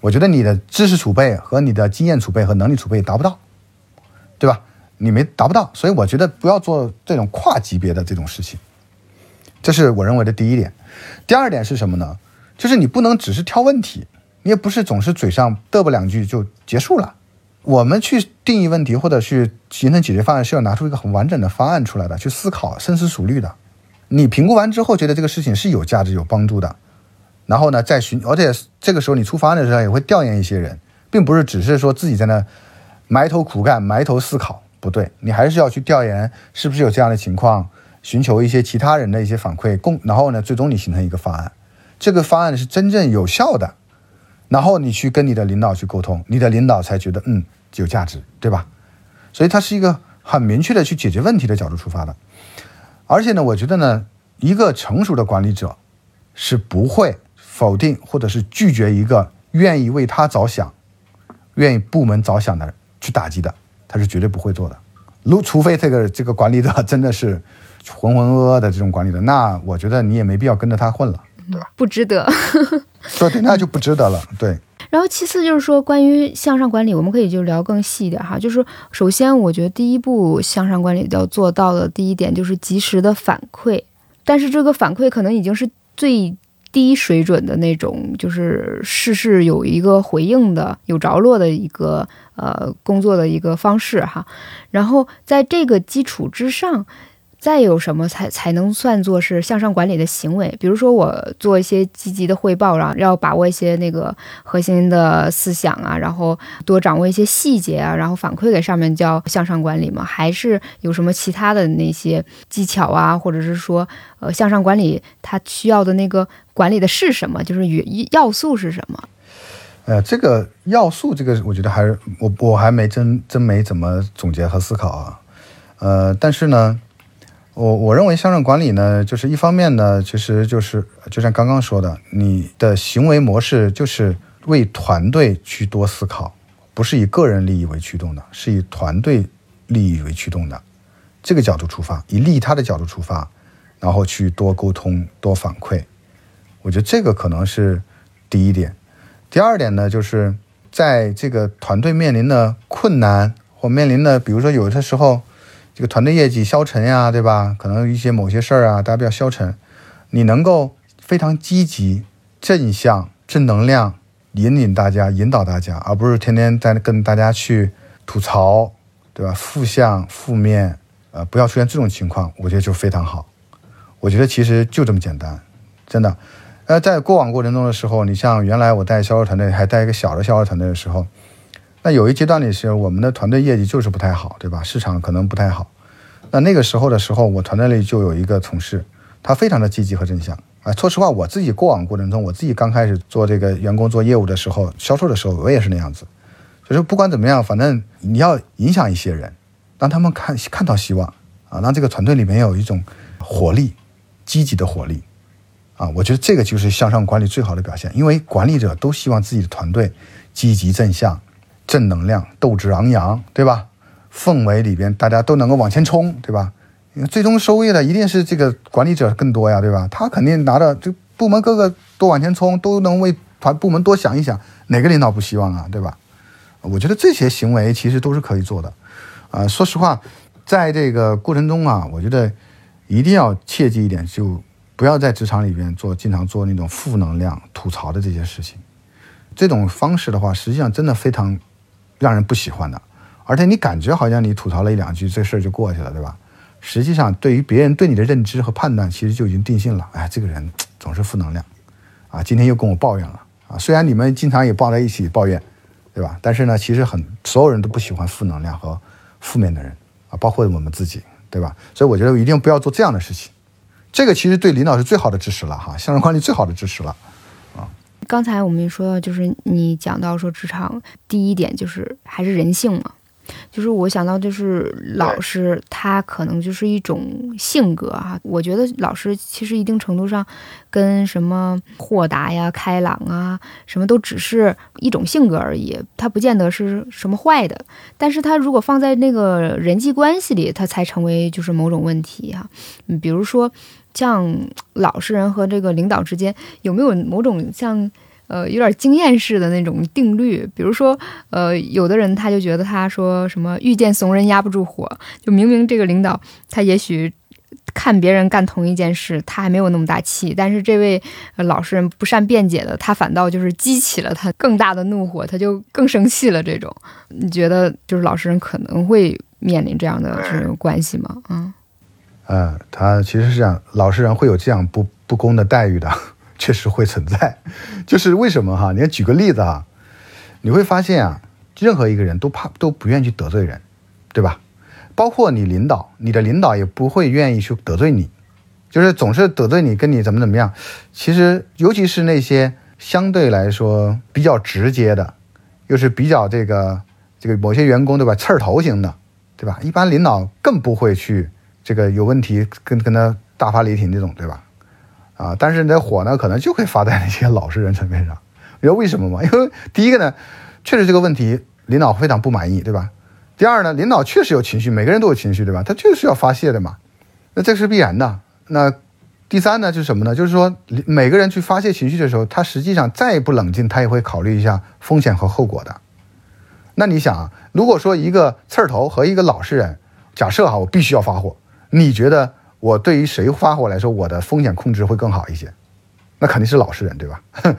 我觉得你的知识储备和你的经验储备和能力储备达不到，对吧？你没达不到，所以我觉得不要做这种跨级别的这种事情，这是我认为的第一点。第二点是什么呢？就是你不能只是挑问题，你也不是总是嘴上嘚啵两句就结束了。我们去定义问题或者去形成解决方案，是要拿出一个很完整的方案出来的，去思考、深思熟虑的。你评估完之后觉得这个事情是有价值、有帮助的，然后呢再寻，而且这个时候你出方案的时候也会调研一些人，并不是只是说自己在那埋头苦干、埋头思考。不对，你还是要去调研是不是有这样的情况，寻求一些其他人的一些反馈，共然后呢，最终你形成一个方案。这个方案是真正有效的，然后你去跟你的领导去沟通，你的领导才觉得嗯有价值，对吧？所以它是一个很明确的去解决问题的角度出发的。而且呢，我觉得呢，一个成熟的管理者是不会否定或者是拒绝一个愿意为他着想、愿意部门着想的人去打击的，他是绝对不会做的。如除非这个这个管理者 真的是浑浑噩噩的这种管理者，那我觉得你也没必要跟着他混了，对吧？不值得。对，那就不值得了。对。然后其次就是说，关于向上管理，我们可以就聊更细一点哈。就是首先，我觉得第一步向上管理要做到的第一点就是及时的反馈，但是这个反馈可能已经是最低水准的那种，就是事事有一个回应的、有着落的一个呃工作的一个方式哈。然后在这个基础之上。再有什么才才能算作是向上管理的行为？比如说，我做一些积极的汇报，然后要把握一些那个核心的思想啊，然后多掌握一些细节啊，然后反馈给上面叫向上管理吗？还是有什么其他的那些技巧啊，或者是说，呃，向上管理它需要的那个管理的是什么？就是与要素是什么？呃，这个要素，这个我觉得还是我我还没真真没怎么总结和思考啊。呃，但是呢。我我认为向上管理呢，就是一方面呢，其实就是就像刚刚说的，你的行为模式就是为团队去多思考，不是以个人利益为驱动的，是以团队利益为驱动的，这个角度出发，以利他的角度出发，然后去多沟通、多反馈，我觉得这个可能是第一点。第二点呢，就是在这个团队面临的困难或面临的，比如说有的时候。这个团队业绩消沉呀，对吧？可能一些某些事儿啊，大家比较消沉。你能够非常积极、正向、正能量引领大家、引导大家，而不是天天在跟大家去吐槽，对吧？负向、负面，呃，不要出现这种情况，我觉得就非常好。我觉得其实就这么简单，真的。呃，在过往过程中的时候，你像原来我带销售团队，还带一个小的销售团队的时候。那有一阶段里是我们的团队业绩就是不太好，对吧？市场可能不太好。那那个时候的时候，我团队里就有一个同事，他非常的积极和正向。啊，说实话，我自己过往过程中，我自己刚开始做这个员工做业务的时候，销售的时候，我也是那样子。就是不管怎么样，反正你要影响一些人，让他们看看到希望啊，让这个团队里面有一种活力，积极的活力啊。我觉得这个就是向上管理最好的表现，因为管理者都希望自己的团队积极正向。正能量，斗志昂扬，对吧？氛围里边大家都能够往前冲，对吧？最终收益的一定是这个管理者更多呀，对吧？他肯定拿着这部门各个都往前冲，都能为团部门多想一想，哪个领导不希望啊，对吧？我觉得这些行为其实都是可以做的。啊，说实话，在这个过程中啊，我觉得一定要切记一点，就不要在职场里边做经常做那种负能量吐槽的这些事情。这种方式的话，实际上真的非常。让人不喜欢的，而且你感觉好像你吐槽了一两句，这事儿就过去了，对吧？实际上，对于别人对你的认知和判断，其实就已经定性了。哎，这个人总是负能量，啊，今天又跟我抱怨了，啊，虽然你们经常也抱在一起抱怨，对吧？但是呢，其实很所有人都不喜欢负能量和负面的人，啊，包括我们自己，对吧？所以我觉得一定不要做这样的事情。这个其实对领导是最好的支持了，哈，向上管理最好的支持了。刚才我们说到，就是你讲到说职场第一点就是还是人性嘛，就是我想到就是老师他可能就是一种性格哈，我觉得老师其实一定程度上跟什么豁达呀、开朗啊，什么都只是一种性格而已，他不见得是什么坏的，但是他如果放在那个人际关系里，他才成为就是某种问题哈，嗯，比如说。像老实人和这个领导之间有没有某种像呃有点经验式的那种定律？比如说，呃，有的人他就觉得他说什么遇见怂人压不住火，就明明这个领导他也许看别人干同一件事，他还没有那么大气，但是这位老实人不善辩解的，他反倒就是激起了他更大的怒火，他就更生气了。这种你觉得就是老实人可能会面临这样的这种关系吗？嗯。呃，他其实是这样，老实人会有这样不不公的待遇的，确实会存在。就是为什么哈？你看举个例子啊，你会发现啊，任何一个人都怕都不愿意去得罪人，对吧？包括你领导，你的领导也不会愿意去得罪你，就是总是得罪你，跟你怎么怎么样。其实尤其是那些相对来说比较直接的，又是比较这个这个某些员工对吧，刺儿头型的，对吧？一般领导更不会去这个有问题跟跟他大发雷霆这种，对吧？啊，但是你的火呢，可能就会发在那些老实人层面上。你知道为什么吗？因为第一个呢，确实这个问题领导非常不满意，对吧？第二呢，领导确实有情绪，每个人都有情绪，对吧？他就是要发泄的嘛，那这是必然的。那第三呢，就是什么呢？就是说每个人去发泄情绪的时候，他实际上再不冷静，他也会考虑一下风险和后果的。那你想啊，如果说一个刺儿头和一个老实人，假设哈，我必须要发火，你觉得？我对于谁发火来说，我的风险控制会更好一些，那肯定是老实人，对吧？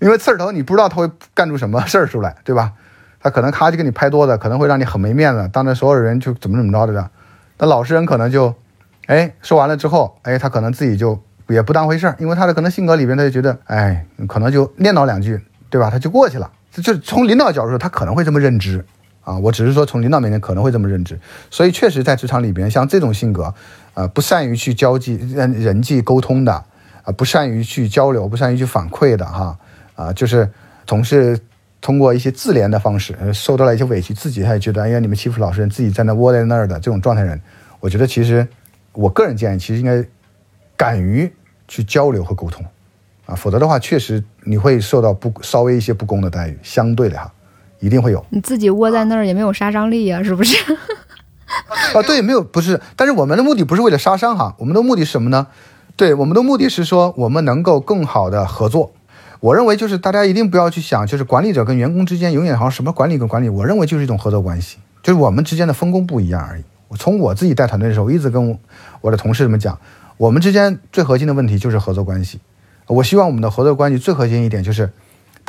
因为刺儿头你不知道他会干出什么事儿出来，对吧？他可能咔就给你拍桌子，可能会让你很没面子，当着所有人就怎么怎么着的。那老实人可能就，哎，说完了之后，哎，他可能自己就也不当回事儿，因为他的可能性格里边他就觉得，哎，可能就念叨两句，对吧？他就过去了。就从领导角度，他可能会这么认知啊。我只是说从领导面前可能会这么认知，所以确实在职场里边，像这种性格。呃，不善于去交际、人人际沟通的，啊，不善于去交流、不善于去反馈的，哈，啊，就是总是通过一些自怜的方式，受到了一些委屈，自己他也觉得，哎呀，你们欺负老实人，自己在那窝在那儿的这种状态人，我觉得其实，我个人建议，其实应该敢于去交流和沟通，啊，否则的话，确实你会受到不稍微一些不公的待遇，相对的哈，一定会有。你自己窝在那儿也没有杀伤力呀，是不是？啊，对，没有不是，但是我们的目的不是为了杀伤哈，我们的目的是什么呢？对，我们的目的是说我们能够更好的合作。我认为就是大家一定不要去想，就是管理者跟员工之间永远好像什么管理跟管理，我认为就是一种合作关系，就是我们之间的分工不一样而已。我从我自己带团队的时候，我一直跟我的同事们讲，我们之间最核心的问题就是合作关系。我希望我们的合作关系最核心一点就是，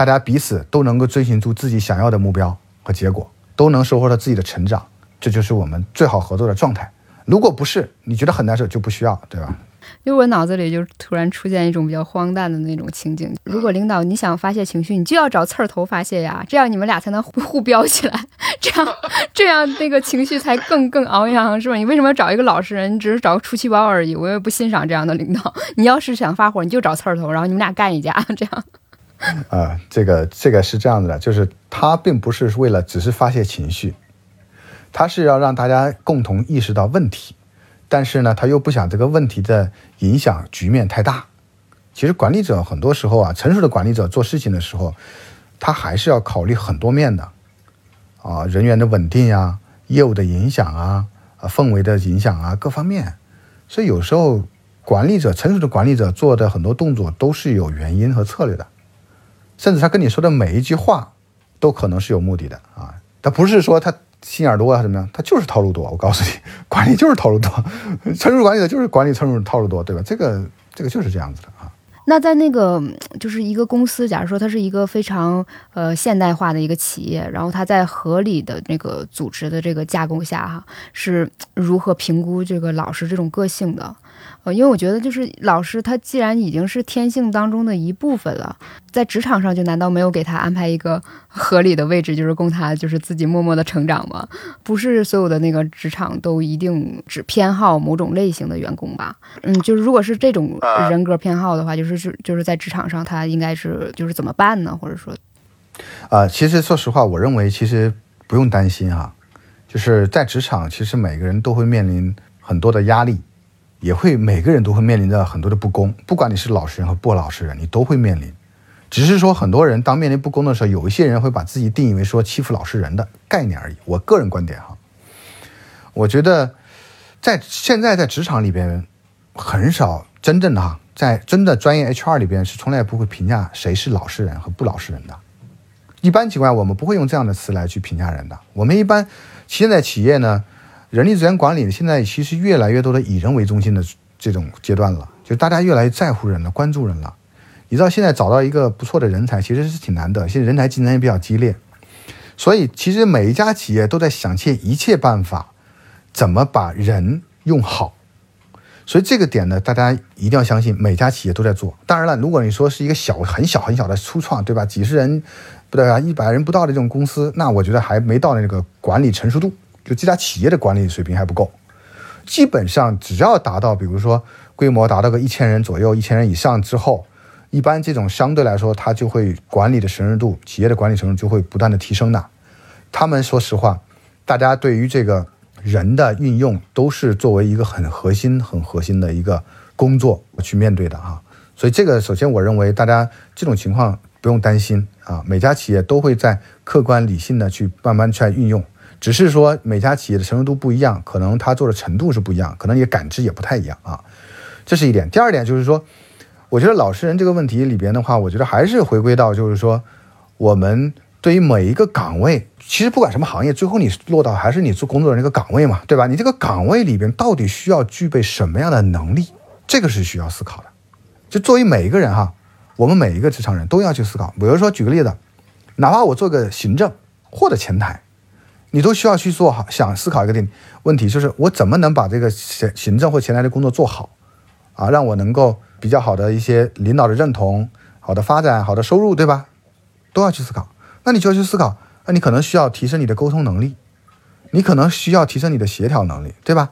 大家彼此都能够追寻出自己想要的目标和结果，都能收获到自己的成长。这就是我们最好合作的状态。如果不是，你觉得很难受，就不需要，对吧？因为我脑子里就突然出现一种比较荒诞的那种情景：如果领导你想发泄情绪，你就要找刺儿头发泄呀，这样你们俩才能互互飙起来，这样这样那个情绪才更更昂扬，是吧？你为什么要找一个老实人？你只是找个出气包而已。我也不欣赏这样的领导。你要是想发火，你就找刺儿头，然后你们俩干一架，这样。啊，这个这个是这样子的，就是他并不是为了只是发泄情绪。他是要让大家共同意识到问题，但是呢，他又不想这个问题的影响局面太大。其实管理者很多时候啊，成熟的管理者做事情的时候，他还是要考虑很多面的，啊，人员的稳定呀，业务的影响啊，啊，氛围的影响啊，各方面。所以有时候管理者成熟的管理者做的很多动作都是有原因和策略的，甚至他跟你说的每一句话都可能是有目的的啊，他不是说他。心眼多啊，怎么样？他就是套路多。我告诉你，管理就是套路多，成熟管理的就是管理成熟套路多，对吧？这个这个就是这样子的啊。那在那个就是一个公司，假如说它是一个非常呃现代化的一个企业，然后它在合理的那个组织的这个架构下，哈，是如何评估这个老师这种个性的？呃，因为我觉得，就是老师他既然已经是天性当中的一部分了，在职场上就难道没有给他安排一个合理的位置，就是供他就是自己默默的成长吗？不是所有的那个职场都一定只偏好某种类型的员工吧？嗯，就是如果是这种人格偏好的话，就是是就是在职场上他应该是就是怎么办呢？或者说，啊，其实说实话，我认为其实不用担心哈，就是在职场，其实每个人都会面临很多的压力。也会每个人都会面临着很多的不公，不管你是老实人和不老实人，你都会面临。只是说很多人当面临不公的时候，有一些人会把自己定义为说欺负老实人的概念而已。我个人观点哈，我觉得在现在在职场里边，很少真正的哈，在真的专业 HR 里边是从来不会评价谁是老实人和不老实人的。一般情况下，我们不会用这样的词来去评价人的。我们一般现在企业呢。人力资源管理现在其实越来越多的以人为中心的这种阶段了，就大家越来越在乎人了，关注人了。你知道现在找到一个不错的人才其实是挺难的，现在人才竞争也比较激烈，所以其实每一家企业都在想尽一切办法，怎么把人用好。所以这个点呢，大家一定要相信，每家企业都在做。当然了，如果你说是一个小很小很小的初创，对吧？几十人不对啊，一百人不到的这种公司，那我觉得还没到那个管理成熟度。就这家企业的管理水平还不够，基本上只要达到，比如说规模达到个一千人左右、一千人以上之后，一般这种相对来说，它就会管理的成熟度，企业的管理程度就会不断的提升的。他们说实话，大家对于这个人的运用都是作为一个很核心、很核心的一个工作去面对的哈。所以这个首先我认为大家这种情况不用担心啊，每家企业都会在客观理性的去慢慢去运用，只是说每家企业的成熟度不一样，可能他做的程度是不一样，可能也感知也不太一样啊。这是一点。第二点就是说，我觉得老实人这个问题里边的话，我觉得还是回归到就是说，我们对于每一个岗位，其实不管什么行业，最后你落到还是你做工作的那个岗位嘛，对吧？你这个岗位里边到底需要具备什么样的能力，这个是需要思考的。就作为每一个人哈，我们每一个职场人都要去思考。比如说举个例子，哪怕我做个行政或者前台，你都需要去做好想思考一个点问题，就是我怎么能把这个行行政或前台的工作做好。啊，让我能够比较好的一些领导的认同，好的发展，好的收入，对吧？都要去思考。那你就要去思考，那你可能需要提升你的沟通能力，你可能需要提升你的协调能力，对吧？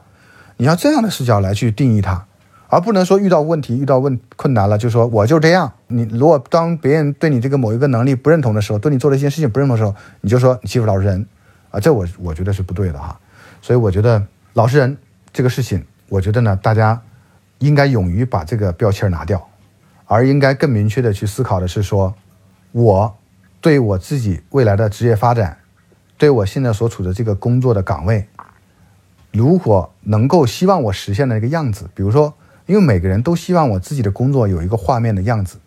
你要这样的视角来去定义它，而不能说遇到问题、遇到问困难了，就说我就这样。你如果当别人对你这个某一个能力不认同的时候，对你做的一件事情不认同的时候，你就说你欺负老实人，啊，这我我觉得是不对的哈。所以我觉得老实人这个事情，我觉得呢，大家。应该勇于把这个标签拿掉，而应该更明确的去思考的是说，我对我自己未来的职业发展，对我现在所处的这个工作的岗位，如果能够希望我实现的一个样子，比如说，因为每个人都希望我自己的工作有一个画面的样子。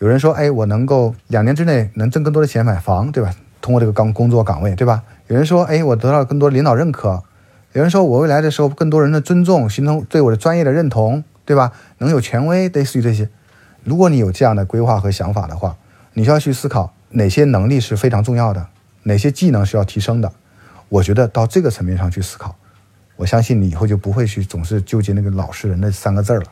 有人说，哎，我能够两年之内能挣更多的钱买房，对吧？通过这个岗工作岗位，对吧？有人说，哎，我得到更多领导认可。有人说我未来的时候更多人的尊重，形成对我的专业的认同。对吧？能有权威，类似于这些。如果你有这样的规划和想法的话，你需要去思考哪些能力是非常重要的，哪些技能是要提升的。我觉得到这个层面上去思考，我相信你以后就不会去总是纠结那个老实人那三个字了。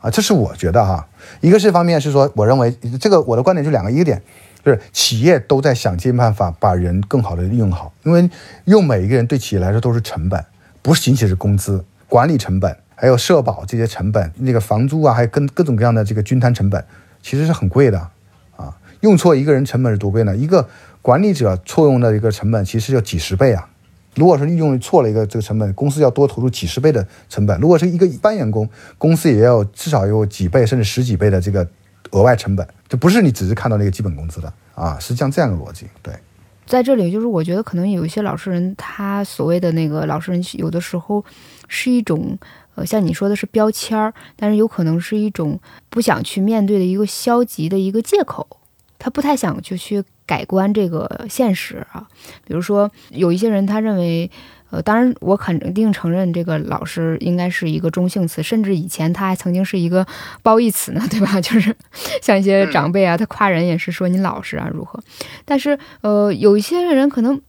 啊，这是我觉得哈。一个是方面是说，我认为这个我的观点就两个，一个点就是企业都在想尽办法把人更好的利用好，因为用每一个人对企业来说都是成本，不是仅仅是工资，管理成本。还有社保这些成本，那个房租啊，还有跟各种各样的这个均摊成本，其实是很贵的啊。用错一个人成本是多贵呢？一个管理者错用的一个成本，其实要几十倍啊。如果说用错了一个这个成本，公司要多投入几十倍的成本。如果是一个一般员工，公司也要至少有几倍甚至十几倍的这个额外成本。这不是你只是看到那个基本工资的啊，是像这样的逻辑。对，在这里就是我觉得可能有一些老实人，他所谓的那个老实人，有的时候是一种。呃，像你说的是标签儿，但是有可能是一种不想去面对的一个消极的一个借口，他不太想就去改观这个现实啊。比如说，有一些人他认为，呃，当然我肯定承认这个老师应该是一个中性词，甚至以前他还曾经是一个褒义词呢，对吧？就是像一些长辈啊，他夸人也是说你老实啊如何。但是，呃，有一些人可能。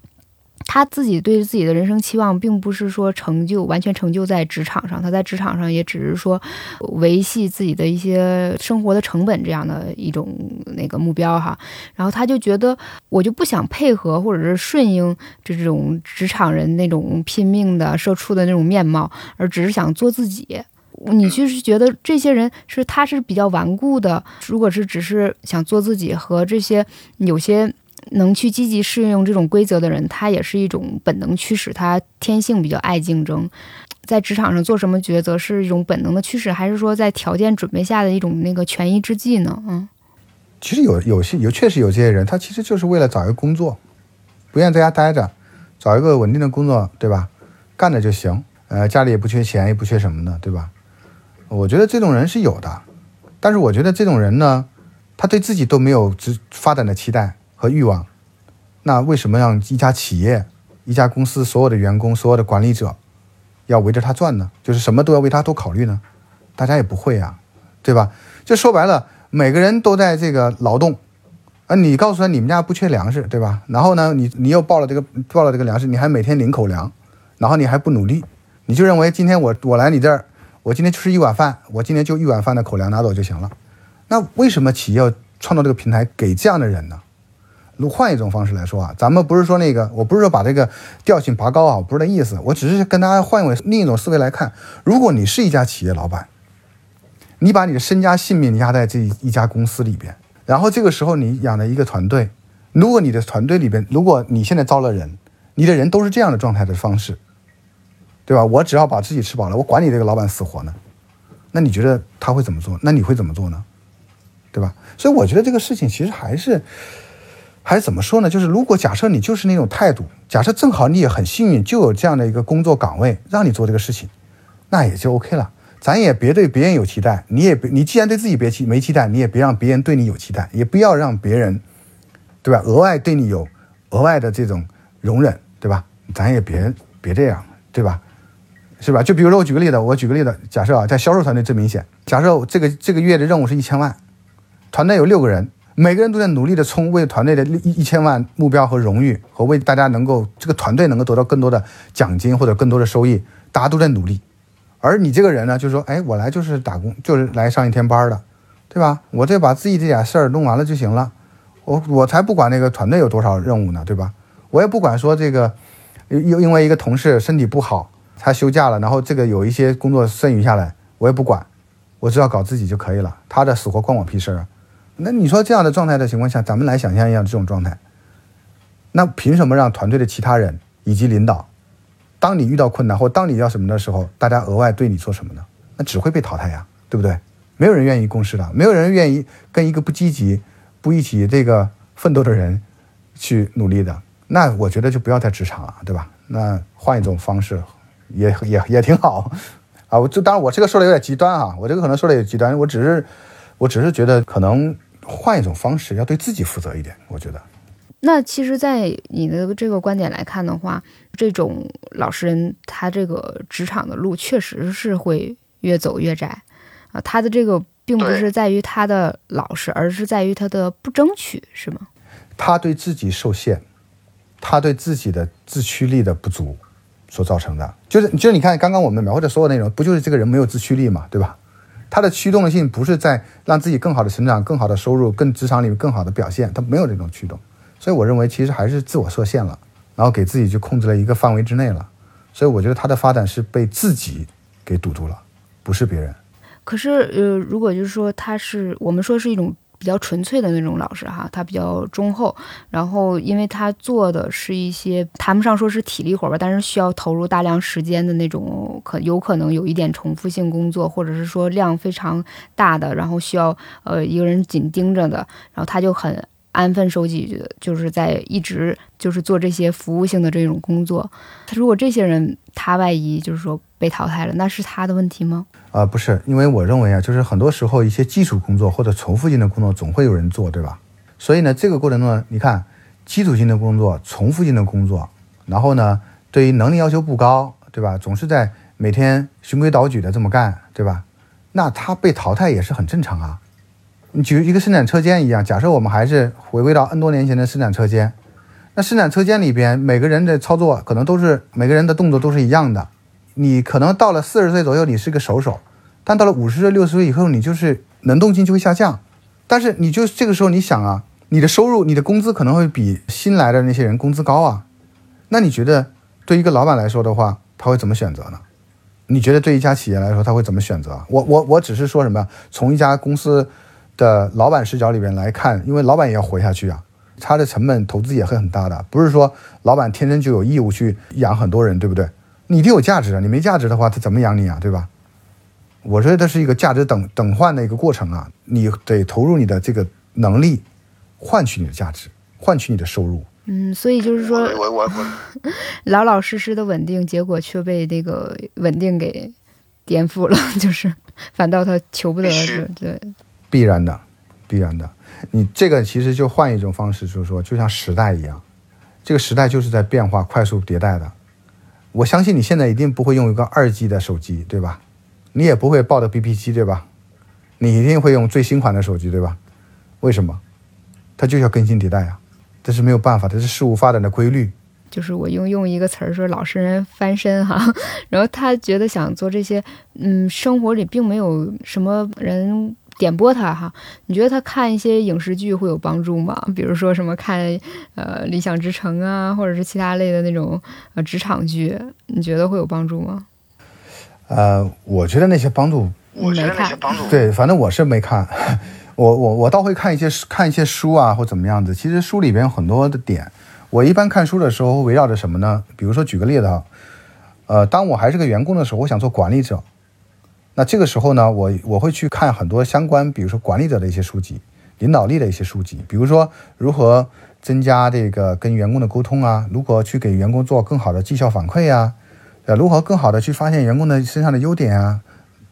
他自己对自己的人生期望，并不是说成就完全成就在职场上，他在职场上也只是说维系自己的一些生活的成本这样的一种那个目标哈。然后他就觉得，我就不想配合或者是顺应这种职场人那种拼命的社畜的那种面貌，而只是想做自己。你就是觉得这些人是他是比较顽固的，如果是只是想做自己和这些有些。能去积极适应这种规则的人，他也是一种本能驱使，他天性比较爱竞争。在职场上做什么抉择是一种本能的驱使，还是说在条件准备下的一种那个权宜之计呢？嗯，其实有有些有确实有这些人，他其实就是为了找一个工作，不愿意在家待着，找一个稳定的工作，对吧？干着就行。呃，家里也不缺钱，也不缺什么的，对吧？我觉得这种人是有的，但是我觉得这种人呢，他对自己都没有直发展的期待。和欲望，那为什么让一家企业、一家公司所有的员工、所有的管理者要围着他转呢？就是什么都要为他多考虑呢？大家也不会呀，对吧？就说白了，每个人都在这个劳动，啊，你告诉他你们家不缺粮食，对吧？然后呢，你你又报了这个报了这个粮食，你还每天领口粮，然后你还不努力，你就认为今天我我来你这儿，我今天吃一碗饭，我今天就一碗饭的口粮拿走就行了。那为什么企业要创造这个平台给这样的人呢？如换一种方式来说啊，咱们不是说那个，我不是说把这个调性拔高啊，不是那意思，我只是跟大家换一另一种思维来看。如果你是一家企业老板，你把你的身家性命压在这一家公司里边，然后这个时候你养了一个团队，如果你的团队里边，如果你现在招了人，你的人都是这样的状态的方式，对吧？我只要把自己吃饱了，我管你这个老板死活呢？那你觉得他会怎么做？那你会怎么做呢？对吧？所以我觉得这个事情其实还是。还是怎么说呢？就是如果假设你就是那种态度，假设正好你也很幸运，就有这样的一个工作岗位让你做这个事情，那也就 OK 了。咱也别对别人有期待，你也别你既然对自己别期没期待，你也别让别人对你有期待，也不要让别人，对吧？额外对你有额外的这种容忍，对吧？咱也别别这样，对吧？是吧？就比如说我举个例子，我举个例子，假设啊，在销售团队最明显，假设这个这个月的任务是一千万，团队有六个人。每个人都在努力的冲，为团队的一一千万目标和荣誉，和为大家能够这个团队能够得到更多的奖金或者更多的收益，大家都在努力。而你这个人呢，就是说，哎，我来就是打工，就是来上一天班的，对吧？我这把自己这点事儿弄完了就行了，我我才不管那个团队有多少任务呢，对吧？我也不管说这个，因因为一个同事身体不好，他休假了，然后这个有一些工作剩余下来，我也不管，我只要搞自己就可以了，他的死活关我屁事儿啊！那你说这样的状态的情况下，咱们来想象一下这种状态，那凭什么让团队的其他人以及领导，当你遇到困难或当你要什么的时候，大家额外对你做什么呢？那只会被淘汰呀，对不对？没有人愿意共事的，没有人愿意跟一个不积极、不一起这个奋斗的人去努力的。那我觉得就不要在职场了，对吧？那换一种方式，也也也挺好啊。我就当然我这个说的有点极端啊，我这个可能说的也极端，我只是我只是觉得可能。换一种方式，要对自己负责一点。我觉得，那其实，在你的这个观点来看的话，这种老实人，他这个职场的路确实是会越走越窄啊。他的这个并不是在于他的老实，而是在于他的不争取，是吗？他对自己受限，他对自己的自驱力的不足所造成的，就是就是你看刚刚我们描绘的所有内容，不就是这个人没有自驱力嘛，对吧？他的驱动性不是在让自己更好的成长、更好的收入、更职场里面更好的表现，他没有这种驱动，所以我认为其实还是自我设限了，然后给自己就控制了一个范围之内了，所以我觉得他的发展是被自己给堵住了，不是别人。可是，呃，如果就是说他是我们说是一种。比较纯粹的那种老师哈，他比较忠厚，然后因为他做的是一些谈不上说是体力活吧，但是需要投入大量时间的那种，可有可能有一点重复性工作，或者是说量非常大的，然后需要呃一个人紧盯着的，然后他就很。安分守己，就是在一直就是做这些服务性的这种工作。如果这些人他万一就是说被淘汰了，那是他的问题吗？啊，不是，因为我认为啊，就是很多时候一些基础工作或者重复性的工作总会有人做，对吧？所以呢，这个过程中，你看基础性的工作、重复性的工作，然后呢，对于能力要求不高，对吧？总是在每天循规蹈矩的这么干，对吧？那他被淘汰也是很正常啊。你举一个生产车间一样，假设我们还是回归到 N 多年前的生产车间，那生产车间里边每个人的操作可能都是每个人的动作都是一样的。你可能到了四十岁左右，你是个熟手，但到了五十岁、六十岁以后，你就是能动性就会下降。但是你就这个时候，你想啊，你的收入、你的工资可能会比新来的那些人工资高啊。那你觉得对一个老板来说的话，他会怎么选择呢？你觉得对一家企业来说，他会怎么选择？我我我只是说什么，从一家公司。的老板视角里边来看，因为老板也要活下去啊，他的成本投资也会很大的，不是说老板天生就有义务去养很多人，对不对？你得有价值啊，你没价值的话，他怎么养你啊，对吧？我觉得这是一个价值等等换的一个过程啊，你得投入你的这个能力，换取你的价值，换取你的收入。嗯，所以就是说，我我我 老老实实的稳定，结果却被这个稳定给颠覆了，就是反倒他求不得，对。必然的，必然的。你这个其实就换一种方式，就是说，就像时代一样，这个时代就是在变化、快速迭代的。我相信你现在一定不会用一个二 G 的手机，对吧？你也不会抱着 BP 机，对吧？你一定会用最新款的手机，对吧？为什么？它就要更新迭代啊！这是没有办法，这是事物发展的规律。就是我用用一个词儿说，老实人翻身哈。然后他觉得想做这些，嗯，生活里并没有什么人。点拨他哈，你觉得他看一些影视剧会有帮助吗？比如说什么看呃《理想之城》啊，或者是其他类的那种呃职场剧，你觉得会有帮助吗？呃，我觉得那些帮助我觉得那些帮助对，反正我是没看，我我我倒会看一些看一些书啊或怎么样子。其实书里边有很多的点，我一般看书的时候围绕着什么呢？比如说举个例子啊，呃，当我还是个员工的时候，我想做管理者，那这个时候呢，我我会去看很多相关，比如说管理者的一些书籍、领导力的一些书籍，比如说如何增加这个跟员工的沟通啊，如何去给员工做更好的绩效反馈啊，呃，如何更好的去发现员工的身上的优点啊。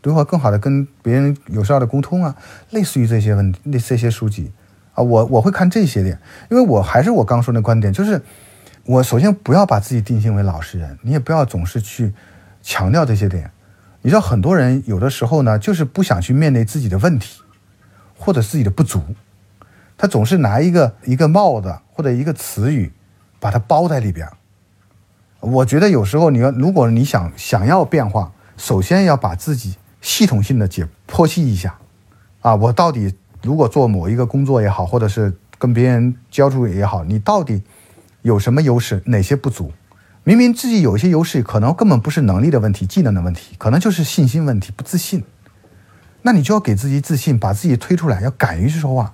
如何更好的跟别人有效的沟通啊？类似于这些问题，类似这些书籍啊，我我会看这些点，因为我还是我刚说的观点，就是我首先不要把自己定性为老实人，你也不要总是去强调这些点。你知道，很多人有的时候呢，就是不想去面对自己的问题或者自己的不足，他总是拿一个一个帽子或者一个词语把它包在里边。我觉得有时候你要，如果你想想要变化，首先要把自己。系统性的解剖析一下，啊，我到底如果做某一个工作也好，或者是跟别人交处也好，你到底有什么优势，哪些不足？明明自己有一些优势，可能根本不是能力的问题、技能的问题，可能就是信心问题、不自信。那你就要给自己自信，把自己推出来，要敢于去说话。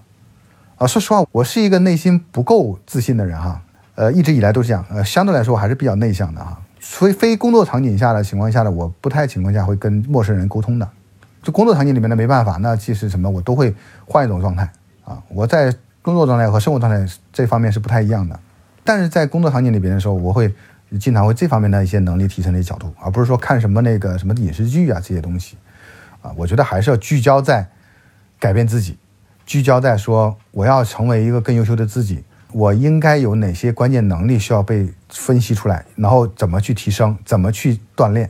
啊，说实话，我是一个内心不够自信的人哈，呃，一直以来都是这样，呃，相对来说我还是比较内向的哈。所以非工作场景下的情况下呢，我不太情况下会跟陌生人沟通的。就工作场景里面的，没办法，那即使什么我都会换一种状态啊。我在工作状态和生活状态这方面是不太一样的。但是在工作场景里边的时候，我会经常会这方面的一些能力提升的一角度，而不是说看什么那个什么影视剧啊这些东西啊。我觉得还是要聚焦在改变自己，聚焦在说我要成为一个更优秀的自己。我应该有哪些关键能力需要被分析出来，然后怎么去提升，怎么去锻炼，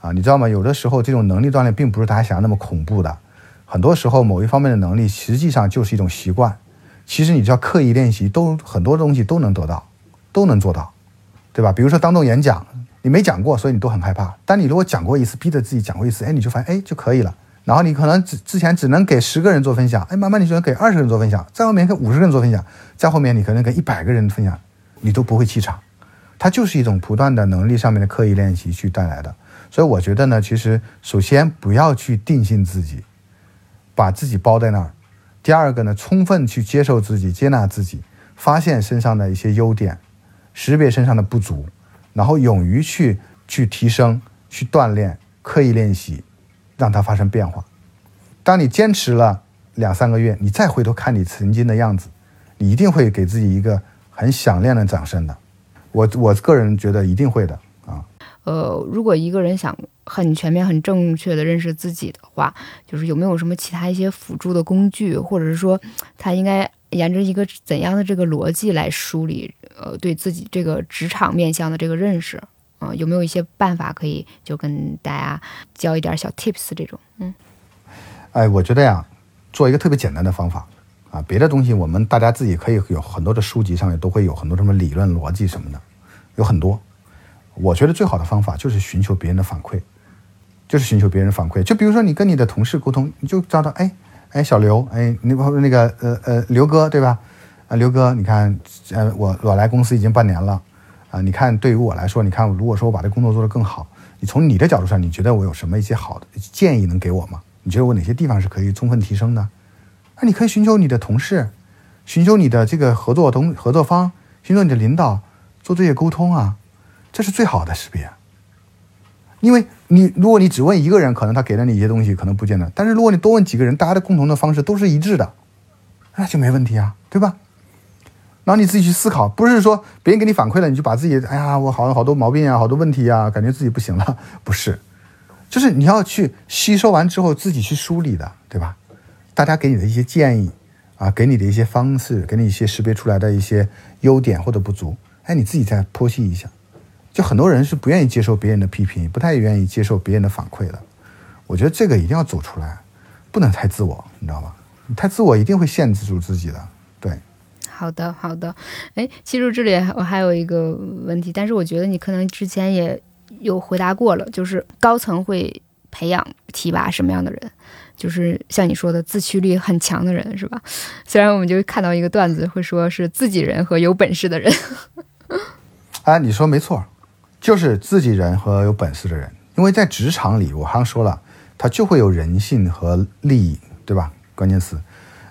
啊，你知道吗？有的时候这种能力锻炼并不是大家想的那么恐怖的，很多时候某一方面的能力实际上就是一种习惯，其实你只要刻意练习，都很多东西都能得到，都能做到，对吧？比如说当众演讲，你没讲过，所以你都很害怕，但你如果讲过一次，逼着自己讲过一次，哎，你就发现哎就可以了。然后你可能之之前只能给十个人做分享，哎，慢慢你就能给二十个人做分享，在后面给五十个人做分享，在后面你可能给一百个人分享，你都不会气场。它就是一种不断的能力上面的刻意练习去带来的。所以我觉得呢，其实首先不要去定性自己，把自己包在那儿。第二个呢，充分去接受自己，接纳自己，发现身上的一些优点，识别身上的不足，然后勇于去去提升，去锻炼，刻意练习。让它发生变化。当你坚持了两三个月，你再回头看你曾经的样子，你一定会给自己一个很响亮的掌声的。我我个人觉得一定会的啊。呃，如果一个人想很全面、很正确的认识自己的话，就是有没有什么其他一些辅助的工具，或者是说他应该沿着一个怎样的这个逻辑来梳理呃对自己这个职场面向的这个认识？啊，有没有一些办法可以就跟大家教一点小 tips 这种？嗯，哎，我觉得呀，做一个特别简单的方法啊，别的东西我们大家自己可以有很多的书籍上面都会有很多什么理论逻辑什么的，有很多。我觉得最好的方法就是寻求别人的反馈，就是寻求别人反馈。就比如说你跟你的同事沟通，你就找到，哎哎，小刘，哎，那那个呃呃刘哥对吧？啊，刘哥，你看，呃，我我来公司已经半年了。啊，你看，对于我来说，你看，如果说我把这工作做得更好，你从你的角度上，你觉得我有什么一些好的建议能给我吗？你觉得我哪些地方是可以充分提升的？那你可以寻求你的同事，寻求你的这个合作同合作方，寻求你的领导做这些沟通啊，这是最好的识别。因为你如果你只问一个人，可能他给了你一些东西，可能不见得；但是如果你多问几个人，大家的共同的方式都是一致的，那就没问题啊，对吧？然后你自己去思考，不是说别人给你反馈了，你就把自己，哎呀，我好像好多毛病啊，好多问题啊，感觉自己不行了，不是，就是你要去吸收完之后自己去梳理的，对吧？大家给你的一些建议啊，给你的一些方式，给你一些识别出来的一些优点或者不足，哎，你自己再剖析一下。就很多人是不愿意接受别人的批评，不太愿意接受别人的反馈的。我觉得这个一定要走出来，不能太自我，你知道吧？你太自我一定会限制住自己的，对。好的，好的。哎，其实这里我还有一个问题，但是我觉得你可能之前也有回答过了，就是高层会培养提拔什么样的人？就是像你说的自驱力很强的人，是吧？虽然我们就看到一个段子，会说是自己人和有本事的人。哎，你说没错，就是自己人和有本事的人。因为在职场里，我刚说了，他就会有人性和利益，对吧？关键词，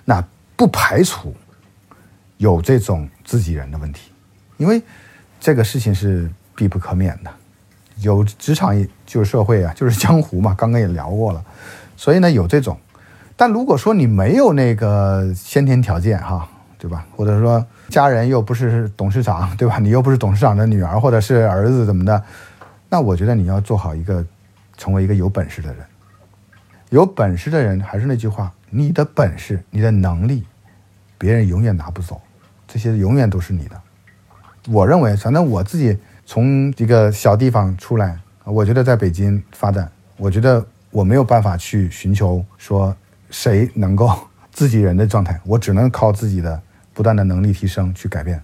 那不排除有这种自己人的问题，因为这个事情是必不可免的。有职场就是社会啊，就是江湖嘛，刚刚也聊过了，所以呢有这种。但如果说你没有那个先天条件哈，对吧？或者说家人又不是董事长，对吧？你又不是董事长的女儿或者是儿子怎么的，那我觉得你要做好一个，成为一个有本事的人。有本事的人还是那句话，你的本事、你的能力，别人永远拿不走，这些永远都是你的。我认为，反正我自己。从一个小地方出来，我觉得在北京发展，我觉得我没有办法去寻求说谁能够 自己人的状态，我只能靠自己的不断的能力提升去改变。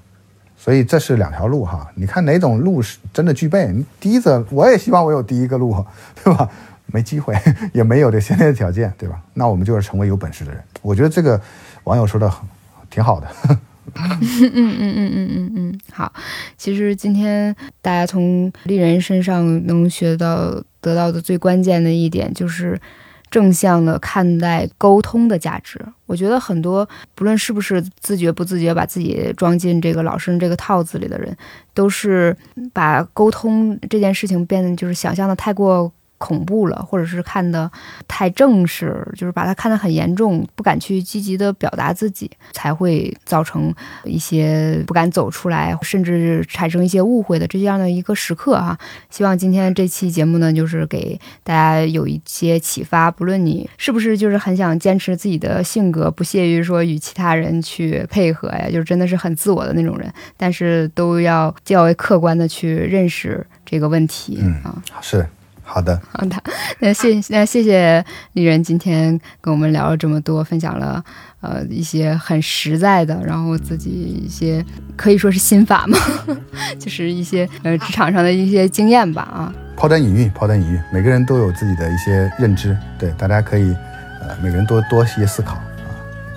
所以这是两条路哈，你看哪种路是真的具备？第一个，我也希望我有第一个路，对吧？没机会，也没有这先天的条件，对吧？那我们就是成为有本事的人。我觉得这个网友说的挺好的。嗯嗯嗯嗯嗯嗯嗯，好。其实今天大家从丽人身上能学到、得到的最关键的一点，就是正向的看待沟通的价值。我觉得很多不论是不是自觉不自觉把自己装进这个老生这个套子里的人，都是把沟通这件事情变得就是想象的太过。恐怖了，或者是看的太正式，就是把它看得很严重，不敢去积极的表达自己，才会造成一些不敢走出来，甚至产生一些误会的这样的一个时刻哈。希望今天这期节目呢，就是给大家有一些启发。不论你是不是就是很想坚持自己的性格，不屑于说与其他人去配合呀，就是真的是很自我的那种人，但是都要较为客观的去认识这个问题嗯啊。是。好的，好的，那谢那谢谢丽人今天跟我们聊了这么多，分享了呃一些很实在的，然后自己一些可以说是心法嘛，就是一些呃职场上的一些经验吧啊。抛砖引玉，抛砖引玉，每个人都有自己的一些认知，对，大家可以呃每个人多多一些思考啊，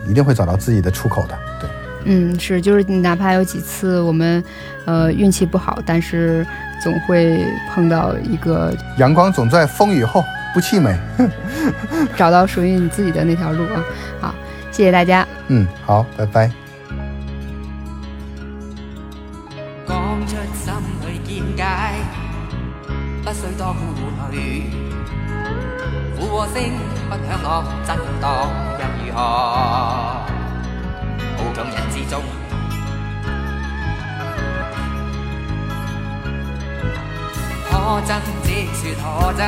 一定会找到自己的出口的，对。嗯，是，就是哪怕有几次我们呃运气不好，但是。总会碰到一个阳光，总在风雨后，不气馁。找到属于你自己的那条路啊！好，谢谢大家。嗯，好，拜拜。讲出心里见解，不需多顾虑。附和声不响落，震荡又如何？好强人之中。可憎只说可憎，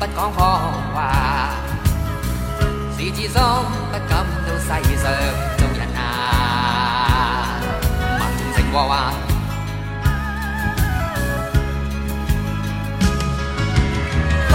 不讲谎话。是自心不感到世上做人啊，文情和话。自